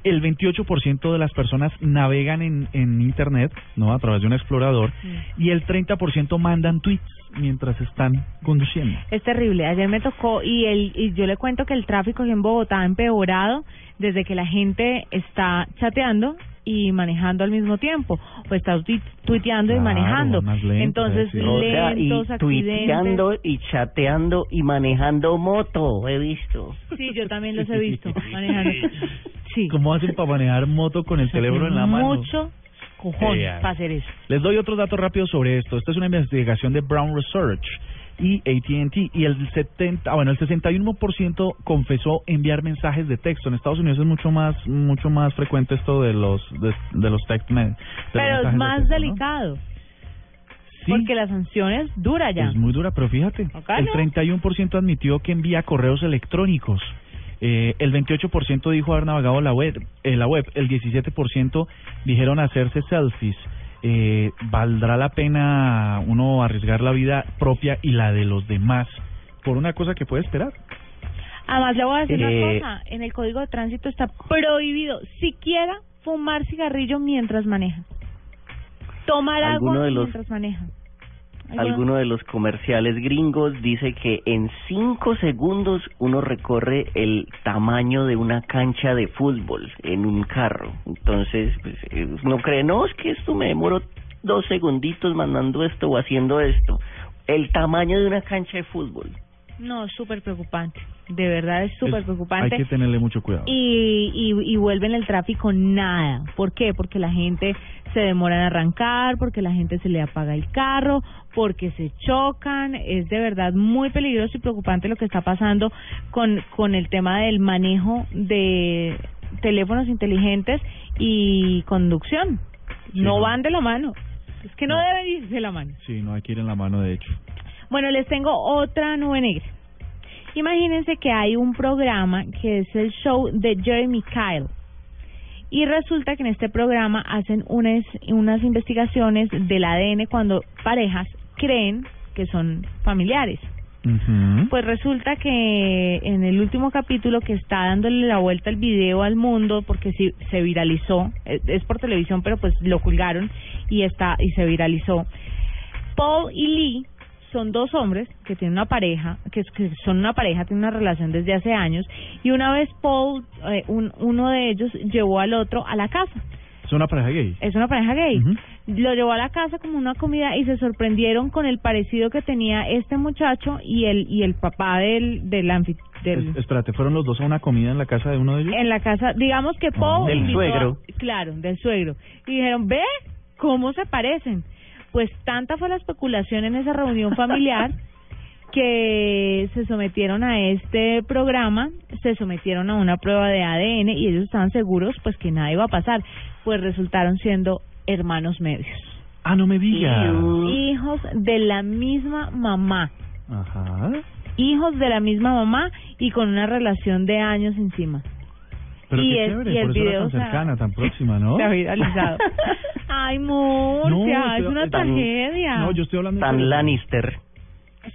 El 28% de las personas navegan en, en internet, no, a través de un explorador, y el 30% mandan tweets mientras están conduciendo. Es terrible. Ayer me tocó y el y yo le cuento que el tráfico aquí en Bogotá ha empeorado desde que la gente está chateando y manejando al mismo tiempo o está tuit- tuiteando y Claro, manejando. más lento, Entonces, sí. O sea, y lentos, accidentes. tuiteando y chateando y manejando moto, he visto. Sí, yo también los he visto manejando. Sí. ¿Cómo hacen para manejar moto con el teléfono en la mano? Mucho cojón para hacer eso. Les doy otro dato rápido sobre esto. Esta es una investigación de Brown Research y AT&T y el 70, ah, bueno, el 61% confesó enviar mensajes de texto. En Estados Unidos es mucho más mucho más frecuente esto de los de, de los text de los Pero es mensajes de más texto, ¿no? delicado. Porque la sanción es dura ya. Es muy dura, pero fíjate, Acá el no. 31% admitió que envía correos electrónicos. Eh, el 28% dijo haber navegado la web, eh, la web. El 17% dijeron hacerse selfies. Eh, ¿Valdrá la pena uno arriesgar la vida propia y la de los demás por una cosa que puede esperar? Además, le voy a decir Eh, una cosa. En el Código de Tránsito está prohibido siquiera fumar cigarrillo mientras maneja. Tomar agua de los- mientras maneja. Alguno- de los comerciales gringos dice que en cinco segundos uno recorre el tamaño de una cancha de fútbol en un carro. Entonces, pues, eh, no cree, no, es que esto me demoro dos segunditos mandando esto o haciendo esto. El tamaño de una cancha de fútbol. No, es súper preocupante. De verdad es súper preocupante. Hay que tenerle mucho cuidado. y, y, y vuelven el tráfico nada. ¿Por qué? Porque la gente se demora en arrancar, porque la gente se le apaga el carro, porque se chocan. Es de verdad muy peligroso y preocupante lo que está pasando con, con el tema del manejo de teléfonos inteligentes y conducción. Sí, no no. van de la mano. Es que no, deben ir de la mano. Sí, no hay que ir en la mano, de hecho. Bueno, les tengo otra nube negra. Imagínense que hay un programa que es el show de Jeremy Kyle. Y resulta que en este programa hacen unas, unas investigaciones del ADN cuando parejas creen que son familiares. Pues resulta que en el último capítulo que está dándole la vuelta el video al mundo porque sí, se viralizó, es por televisión pero pues lo colgaron y está y se viralizó. Paul y Lee son dos hombres que tienen una pareja, que, que son una pareja, tienen una relación desde hace años y una vez Paul, eh, un, uno de ellos llevó al otro a la casa. Es una pareja gay. es una pareja gay. Lo llevó a la casa como una comida y se sorprendieron con el parecido que tenía este muchacho y el y el papá del del, anfi- del Es- espérate, ¿fueron los dos a una comida en la casa de uno de ellos? en la casa, digamos que Poe Del a- suegro. claro, del suegro. Y dijeron, "Ve cómo se parecen." Pues tanta fue la especulación en esa reunión familiar que se sometieron a este programa, se sometieron a una prueba de ADN y ellos estaban seguros pues que nada iba a pasar, pues resultaron siendo hermanos medios. Ah, no me digas. Hijos de la misma mamá, Ajá. hijos de la misma mamá y con una relación de años encima. Pero Y qué el- chévere, y el por eso era video, tan o sea, cercana, tan próxima, ¿no? Se ha viralizado. Ay, Murcia, No, es una tan- tragedia. No, yo estoy hablando en Tan. Lannister.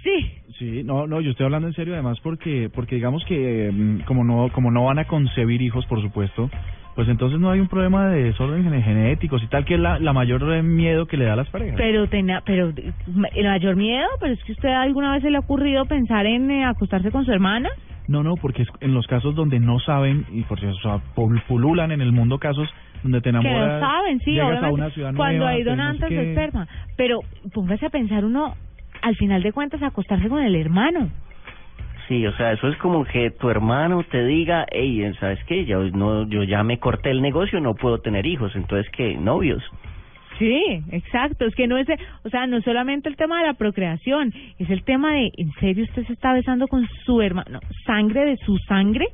Sí. Sí, no, no, yo estoy hablando en serio además porque porque digamos que mm, como no como no van a concebir hijos, por supuesto, pues entonces no hay un problema de desorden genéticos y tal que es la, la mayor eh, miedo que le da a las parejas. Pero tenía, pero el mayor miedo, pero es que usted alguna vez se le ha ocurrido pensar en eh, acostarse con su hermana. No, no, porque es en los casos donde no saben y porque o sea, pul- pululan en el mundo casos donde te Que enamoras, no saben, sí, llegas a una ciudad cuando nueva, hay no sé donantes de esperma. Pero póngase a pensar uno, al final de cuentas, acostarse con el hermano. Sí, o sea, eso es como que tu hermano te diga, hey, ¿sabes qué? Yo, no, yo ya me corté el negocio, no puedo tener hijos, entonces, ¿qué? ¿Novios? Sí, exacto. Es que no es, o sea, no es solamente el tema de la procreación, es el tema de, ¿en serio usted se está besando con su hermano? ¿Sangre de su sangre?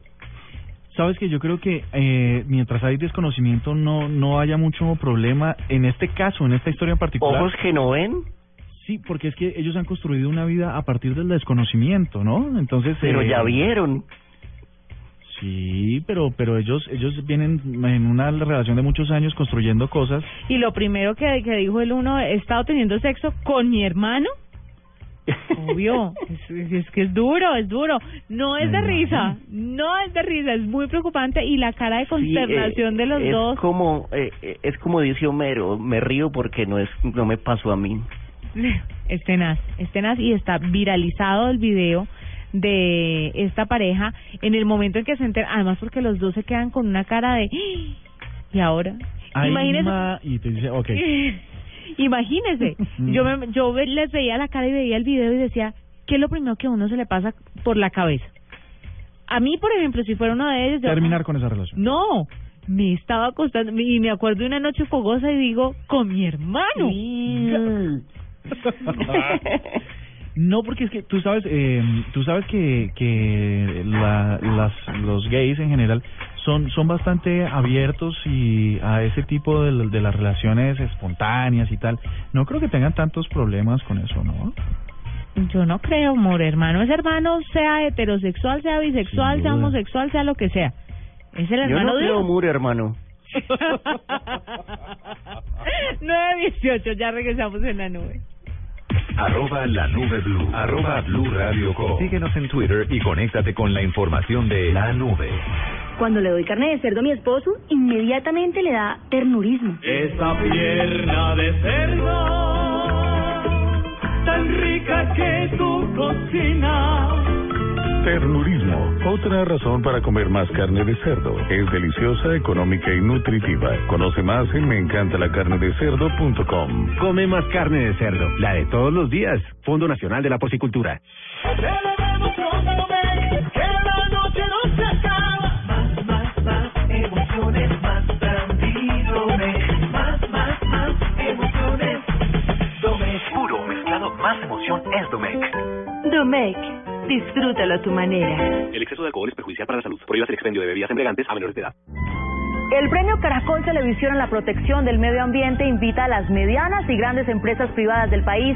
Sabes que yo creo que eh, mientras hay desconocimiento no no haya mucho problema en este caso, en esta historia en particular. ¿Ojos que no ven? Sí, porque es que ellos han construido una vida a partir del desconocimiento, ¿no? Entonces. Pero eh, ya vieron. Sí, pero pero ellos ellos vienen en una relación de muchos años construyendo cosas. Y lo primero que, que dijo el uno, he estado teniendo sexo con mi hermano. Obvio, es, es que es duro, es duro. No es de risa, no es de risa, es muy preocupante y la cara de Sí, consternación eh, de los es dos. Como, eh, eh, es como dice Homero, me río porque no es no me pasó a mí. Es tenaz, es tenaz y está viralizado el video de esta pareja en el momento en que se entera, además porque los dos se quedan con una cara de "¡Ah!". y ahora Ay, imagínese ma, y te dice, ok. imagínese yo me, yo les veía la cara y veía el video y decía qué es lo primero que a uno se le pasa por la cabeza a mí por ejemplo si fuera uno de ellos yo- Terminar con esa relación. no me estaba acostando y me acuerdo de una noche fogosa y digo con mi hermano No, porque es que tú sabes, eh, tú sabes que que la, las los gays en general son son bastante abiertos y a ese tipo de, de las relaciones espontáneas y tal. No creo que tengan tantos problemas con eso, ¿no? Yo no creo, amor, hermano. Es hermano, sea heterosexual, sea bisexual, sea homosexual, sea lo que sea. Es el Yo hermano no de creo muro, hermano. 918, ya regresamos en la nube. Arroba la nube blue. Arroba blue radio com. Síguenos en Twitter y conéctate con la información de la nube. Cuando le doy carne de cerdo a mi esposo, inmediatamente le da ternurismo. Esa pierna de cerdo, tan rica que tu cocina. Ternurismo, otra razón para comer más carne de cerdo. Es deliciosa, económica y nutritiva. Conoce más en meencantalacarnedecerdo.com. Come más carne de cerdo, la de todos los días. Fondo Nacional de la Porcicultura. Puro mezclado, más emoción es Domec. Domec, disfrútalo a tu manera. El exceso de alcohol es perjudicial para la salud. Prohíbas el expendio de bebidas embriagantes a menores de edad. El premio Caracol Televisión en la protección del medio ambiente invita a las medianas y grandes empresas privadas del país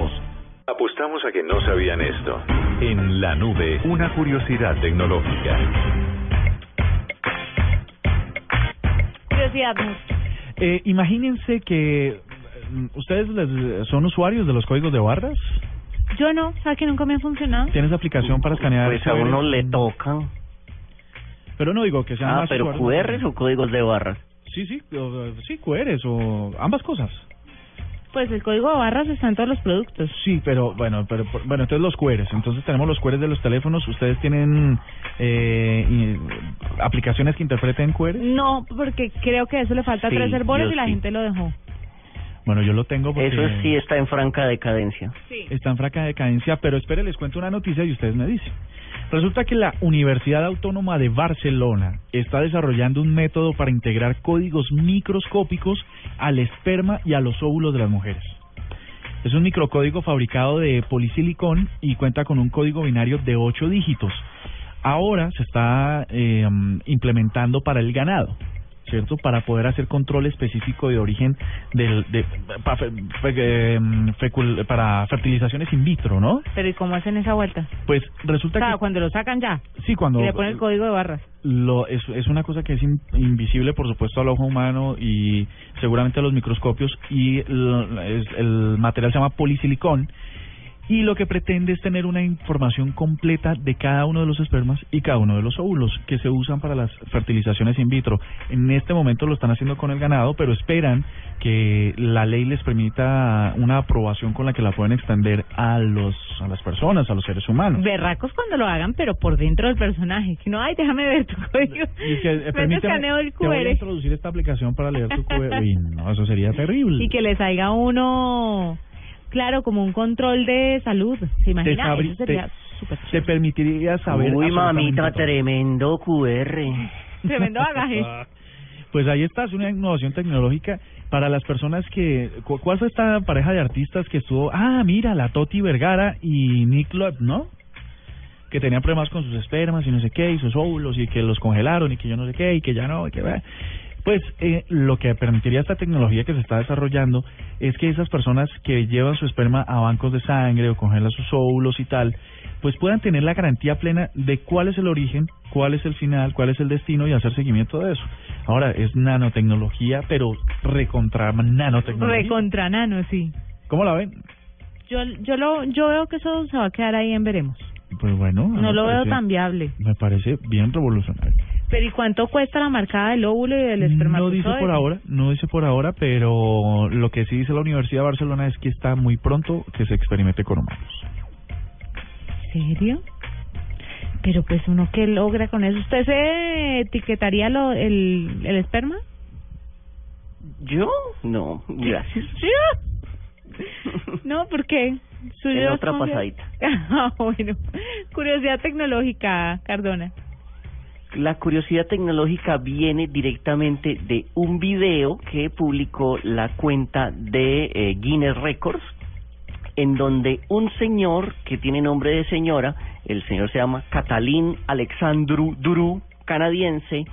Apostamos a que no sabían esto. En la nube, una curiosidad tecnológica. Curiosidad. Eh, imagínense que mm, ustedes les- son usuarios de los códigos de barras. Yo no, ¿sabes que nunca me ha funcionado? ¿Tienes aplicación para escanear? Pues a uno le toca. Pero no digo que sean Ah, más pero usuarios. QRs o códigos de barras. Sí, sí, o- sí, QRs o ambas cosas. Pues el código de barras está en todos los productos. Sí, pero bueno, pero por- bueno, entonces los QRs. Entonces tenemos los QRs de los teléfonos. ¿Ustedes tienen eh, aplicaciones que interpreten QRs? No, porque creo que eso le falta Sí, tres herboles yo y la sí. gente lo dejó. Bueno, yo lo tengo porque Eso sí está en franca decadencia. está en fraca decadencia, pero espere, les cuento una noticia y ustedes me dicen. Resulta que la Universidad Autónoma de Barcelona está desarrollando un método para integrar códigos microscópicos al esperma y a los óvulos de las mujeres. Es un microcódigo fabricado de polisilicón y cuenta con un código binario de ocho dígitos. Ahora se está eh, mm, implementando para el ganado, ¿cierto? Para poder hacer control específico de origen del, de, pa- fe- fe- mm, fecul- para fertilizaciones in vitro, ¿no? Pero ¿y cómo hacen esa vuelta? Pues O resulta sea, que cuando lo sacan ya. sí, cuando Y le ponen el código de barras. lo, es, es una cosa que es in- invisible, por supuesto, al ojo humano y seguramente a los microscopios. Y el, el material se llama polisilicón. Y lo que pretende es tener una información completa de cada uno de los espermas y cada uno de los óvulos que se usan para las fertilizaciones in vitro. En este momento lo están haciendo con el ganado, pero esperan que la ley les permita una aprobación con la que la pueden extender a los a las personas, a los seres humanos. Berracos cuando lo hagan, pero por dentro del personaje. No, ay, déjame ver tu código. Y que, eh, el te voy a QR. introducir esta aplicación para leer tu. Uy, no, eso sería terrible. Y que le salga uno, claro, como un control de salud. ¿Se imagina? sabri- Eso sería te- Te permitiría saber... Uy, mamita, todo. tremendo QR. tremendo bagaje. Pues ahí está, es una innovación tecnológica para las personas que... cu- ¿Cuál fue esta pareja de artistas que estuvo? Ah, mira, la Toti Vergara y Nick Lott, ¿no? Que tenían problemas con sus espermas y no sé qué, y sus óvulos, y que los congelaron, y que yo no sé qué, y que ya no, y que... Pues eh, lo que permitiría esta tecnología que se está desarrollando es que esas personas que llevan su esperma a bancos de sangre o congelan sus óvulos y tal, pues puedan tener la garantía plena de cuál es el origen, cuál es el final, cuál es el destino y hacer seguimiento de eso. Ahora, es nanotecnología, pero recontra nanotecnología. Recontra nano, sí. ¿Cómo la ven? Yo, yo, lo, yo veo que eso se va a quedar ahí en veremos. Pues bueno. No lo veo tan viable. Me parece bien revolucionario. Pero ¿y cuánto cuesta la marcada del óvulo y del No espermatozoide? dice por ahora, no dice por ahora, pero lo que sí dice la Universidad de Barcelona es que está muy pronto que se experimente con humanos. ¿Serio? Pero pues uno que logra con eso. ¿Usted se etiquetaría lo, el, el esperma? ¿Yo? No, gracias. No, ¿por qué? Suyo En otra pasadita. Ah, bueno. Curiosidad tecnológica, Cardona. La curiosidad tecnológica viene directamente de un video que publicó la cuenta de eh, Guinness Records, en donde un señor que tiene nombre de señora, el señor se llama Catalín Alexandru Duru, canadiense,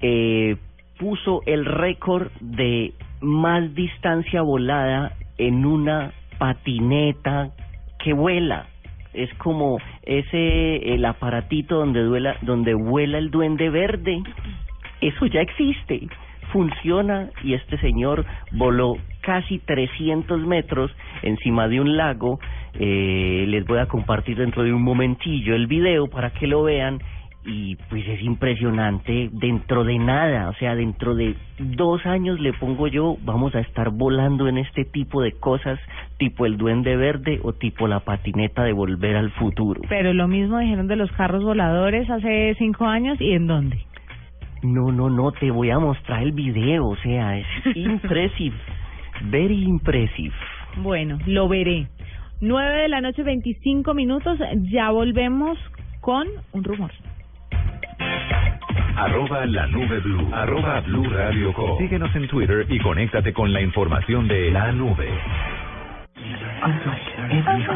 eh, puso el récord de más distancia volada en una patineta que vuela. Es como ese el aparatito donde duela, donde vuela el duende verde. Eso ya existe, funciona y este señor voló casi 300 metros encima de un lago. Eh, les voy a compartir dentro de un momentillo el video para que lo vean y pues es impresionante dentro de nada, o sea, dentro de dos años le pongo yo, vamos a estar volando en este tipo de cosas, tipo el duende verde o tipo la patineta de volver al futuro. Pero lo mismo dijeron de los carros voladores hace cinco años y en dónde. No, no, no, te voy a mostrar el video, o sea, es impresive, very impressive. Bueno, lo veré. 9 de la noche, 25 minutos. Ya volvemos con un rumor. Arroba la nube blue. Arroba blue radio com. Síguenos en Twitter y conéctate con la información de la nube.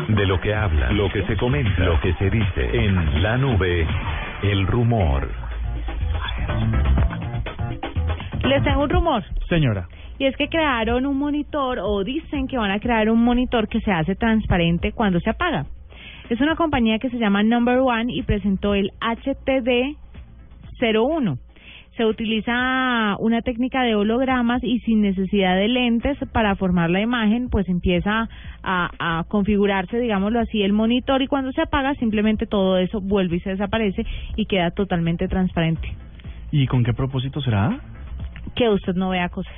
De lo que habla, lo que se comenta, lo que se dice en la nube, el rumor. Les tengo un rumor. Señora. Y es que crearon un monitor o dicen que van a crear un monitor que se hace transparente cuando se apaga. Es una compañía que se llama Number One y presentó el HTD 01. Se utiliza una técnica de hologramas y sin necesidad de lentes para formar la imagen, pues empieza a, a configurarse, digámoslo así, el monitor y cuando se apaga simplemente todo eso vuelve y se desaparece y queda totalmente transparente. ¿Y con qué propósito será? Que usted no vea cosas.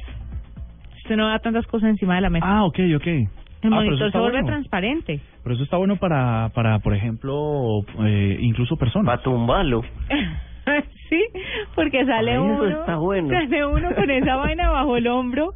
Usted no vea tantas cosas encima de la mesa. Ah, ok, ok. El Ah, monitor se vuelve bueno. transparente. Pero eso está bueno para, para por ejemplo, eh, incluso personas. Para tumbarlo. sí, porque sale Ay, uno, está bueno. sale uno con esa vaina bajo el hombro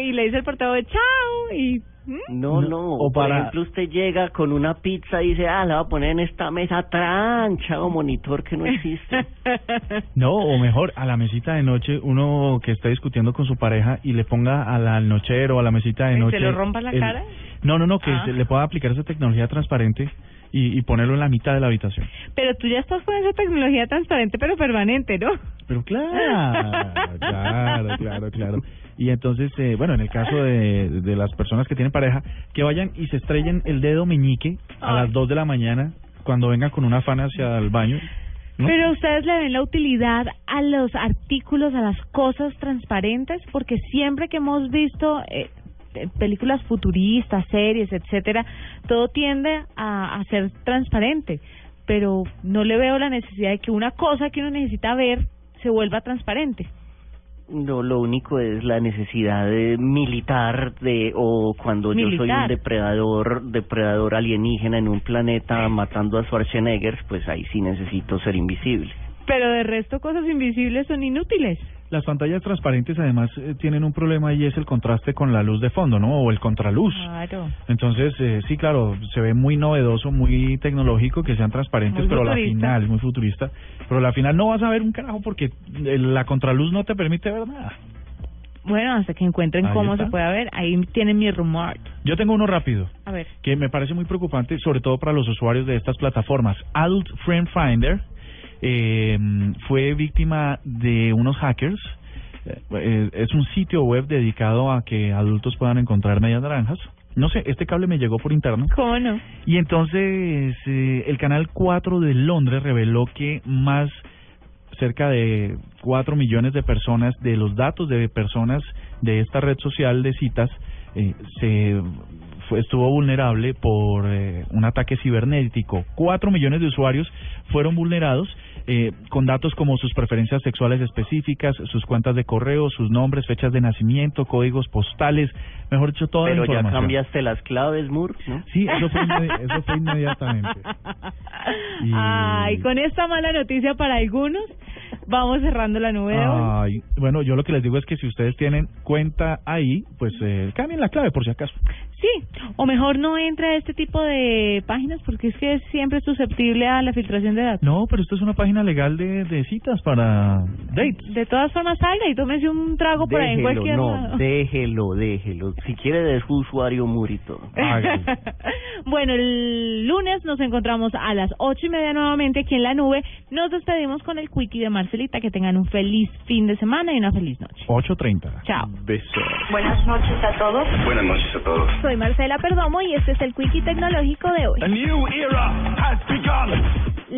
y le dice al portador chao y ¿Mm? No, no. o Por para- ejemplo, usted llega con una pizza y dice, ah, la voy a poner en esta mesa trancha o monitor que no existe. No, o mejor, a la mesita de noche, uno que está discutiendo con su pareja y le ponga a la- al nochero, a la mesita de ¿Y se noche. lo rompa la el- cara? No, no, no, que Ah. se le pueda aplicar esa tecnología transparente y, y ponerlo en la mitad de la habitación. Pero tú ya estás con esa tecnología transparente pero permanente, ¿no? Pero claro, claro, claro, claro. Y entonces, eh, bueno, en el caso de, de las personas que tienen pareja, que vayan y se estrellen el dedo meñique a las 2 de la mañana cuando vengan con una afán hacia el baño. ¿no? Pero ustedes le ven la utilidad a los artículos, a las cosas transparentes, porque siempre que hemos visto eh, películas futuristas, series, etcétera, todo tiende a, a ser transparente, pero no le veo la necesidad de que una cosa que uno necesita ver se vuelva transparente. No, lo único es la necesidad de militar de o cuando yo soy un depredador, depredador alienígena en un planeta matando a Schwarzenegger, pues ahí sí necesito ser invisible. Pero de resto cosas invisibles son inútiles. Las pantallas transparentes además eh, tienen un problema y es el contraste con la luz de fondo, ¿no? O el contraluz. Claro. Entonces, eh, sí, claro, se ve muy novedoso, muy tecnológico que sean transparentes, Muy pero a la futurista. final, muy futurista, pero a la final no vas a ver un carajo porque eh, la contraluz no te permite ver nada. Bueno, hasta que encuentren Ahí cómo está. se puede ver, ahí tienen mi rumor. Yo tengo uno rápido. A ver. que me parece muy preocupante, sobre todo para los usuarios de estas plataformas. Adult Friend Finder eh, fue víctima de unos hackers. Eh, eh, es un sitio web dedicado a que adultos puedan encontrar medias naranjas. No sé, este cable me llegó por interno. ¿Cómo no? Y entonces eh, el canal 4 de Londres reveló que más cerca de 4 millones de personas, de los datos de personas de esta red social de citas, eh, se fue, estuvo vulnerable por eh, un ataque cibernético. 4 millones de usuarios fueron vulnerados eh, con datos como sus preferencias sexuales específicas, sus cuentas de correo, sus nombres, fechas de nacimiento, códigos postales, mejor dicho, toda Pero la ya información. cambiaste las claves, Moore, ¿no? Sí, eso fue, inmedi- eso fue inmediatamente. Y- Ay, con esta mala noticia para algunos, vamos cerrando la nube. Ay, bueno, yo lo que les digo es que si ustedes tienen cuenta ahí, pues eh, cambien la clave por si acaso. Sí, o mejor no entre a este tipo de páginas porque es que es siempre susceptible a la filtración de datos. No, pero esto es una página legal de, de citas para dates. De todas formas, salga y tómese un trago por ahí en Déjelo, cualquier no, lado. déjelo, déjelo. Si quiere de su usuario, todo. bueno, el lunes nos encontramos a las ocho y media nuevamente aquí en la nube. Nos despedimos con el quickie de Marcelita. Que tengan un feliz fin de semana y una feliz noche. 8.30. Chao. Besos. Buenas noches a todos. Buenas noches a todos. Soy Marcela Perdomo y este es el Quickie Tecnológico de hoy.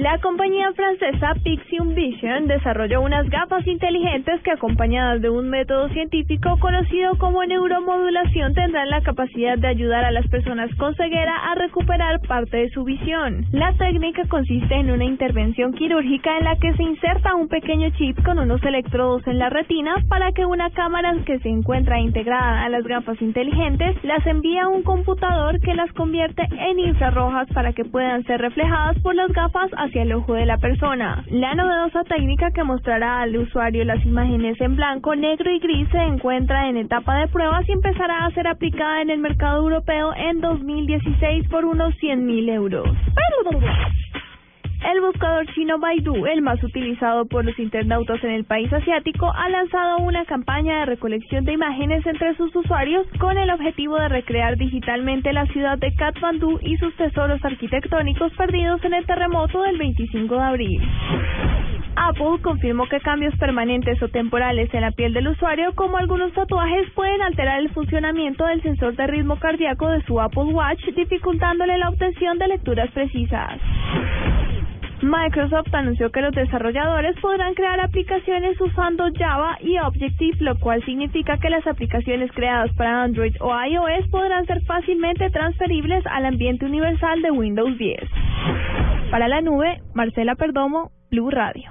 La compañía francesa Pixium Vision desarrolló unas gafas inteligentes que acompañadas de un método científico conocido como neuromodulación tendrán la capacidad de ayudar a las personas con ceguera a recuperar parte de su visión. La técnica consiste en una intervención quirúrgica en la que se inserta un pequeño chip con unos electrodos en la retina para que una cámara que se encuentra integrada a las gafas inteligentes las envía a un computador que las convierte en infrarrojas para que puedan ser reflejadas por las gafas a hacia el ojo de la persona. La novedosa técnica que mostrará al usuario las imágenes en blanco, negro y gris se encuentra en etapa de pruebas y empezará a ser aplicada en el mercado europeo en 2016 por unos 100.000 euros. El buscador chino Baidu, el más utilizado por los internautas en el país asiático, ha lanzado una campaña de recolección de imágenes entre sus usuarios con el objetivo de recrear digitalmente la ciudad de Kathmandú y sus tesoros arquitectónicos perdidos en el terremoto del 25 de abril. Apple confirmó que cambios permanentes o temporales en la piel del usuario, como algunos tatuajes, pueden alterar el funcionamiento del sensor de ritmo cardíaco de su Apple Watch, dificultándole la obtención de lecturas precisas. Microsoft anunció que los desarrolladores podrán crear aplicaciones usando Java y Objective, lo cual significa que las aplicaciones creadas para Android o iOS podrán ser fácilmente transferibles al ambiente universal de Windows 10. Para la nube, Marcela Perdomo, Blue Radio.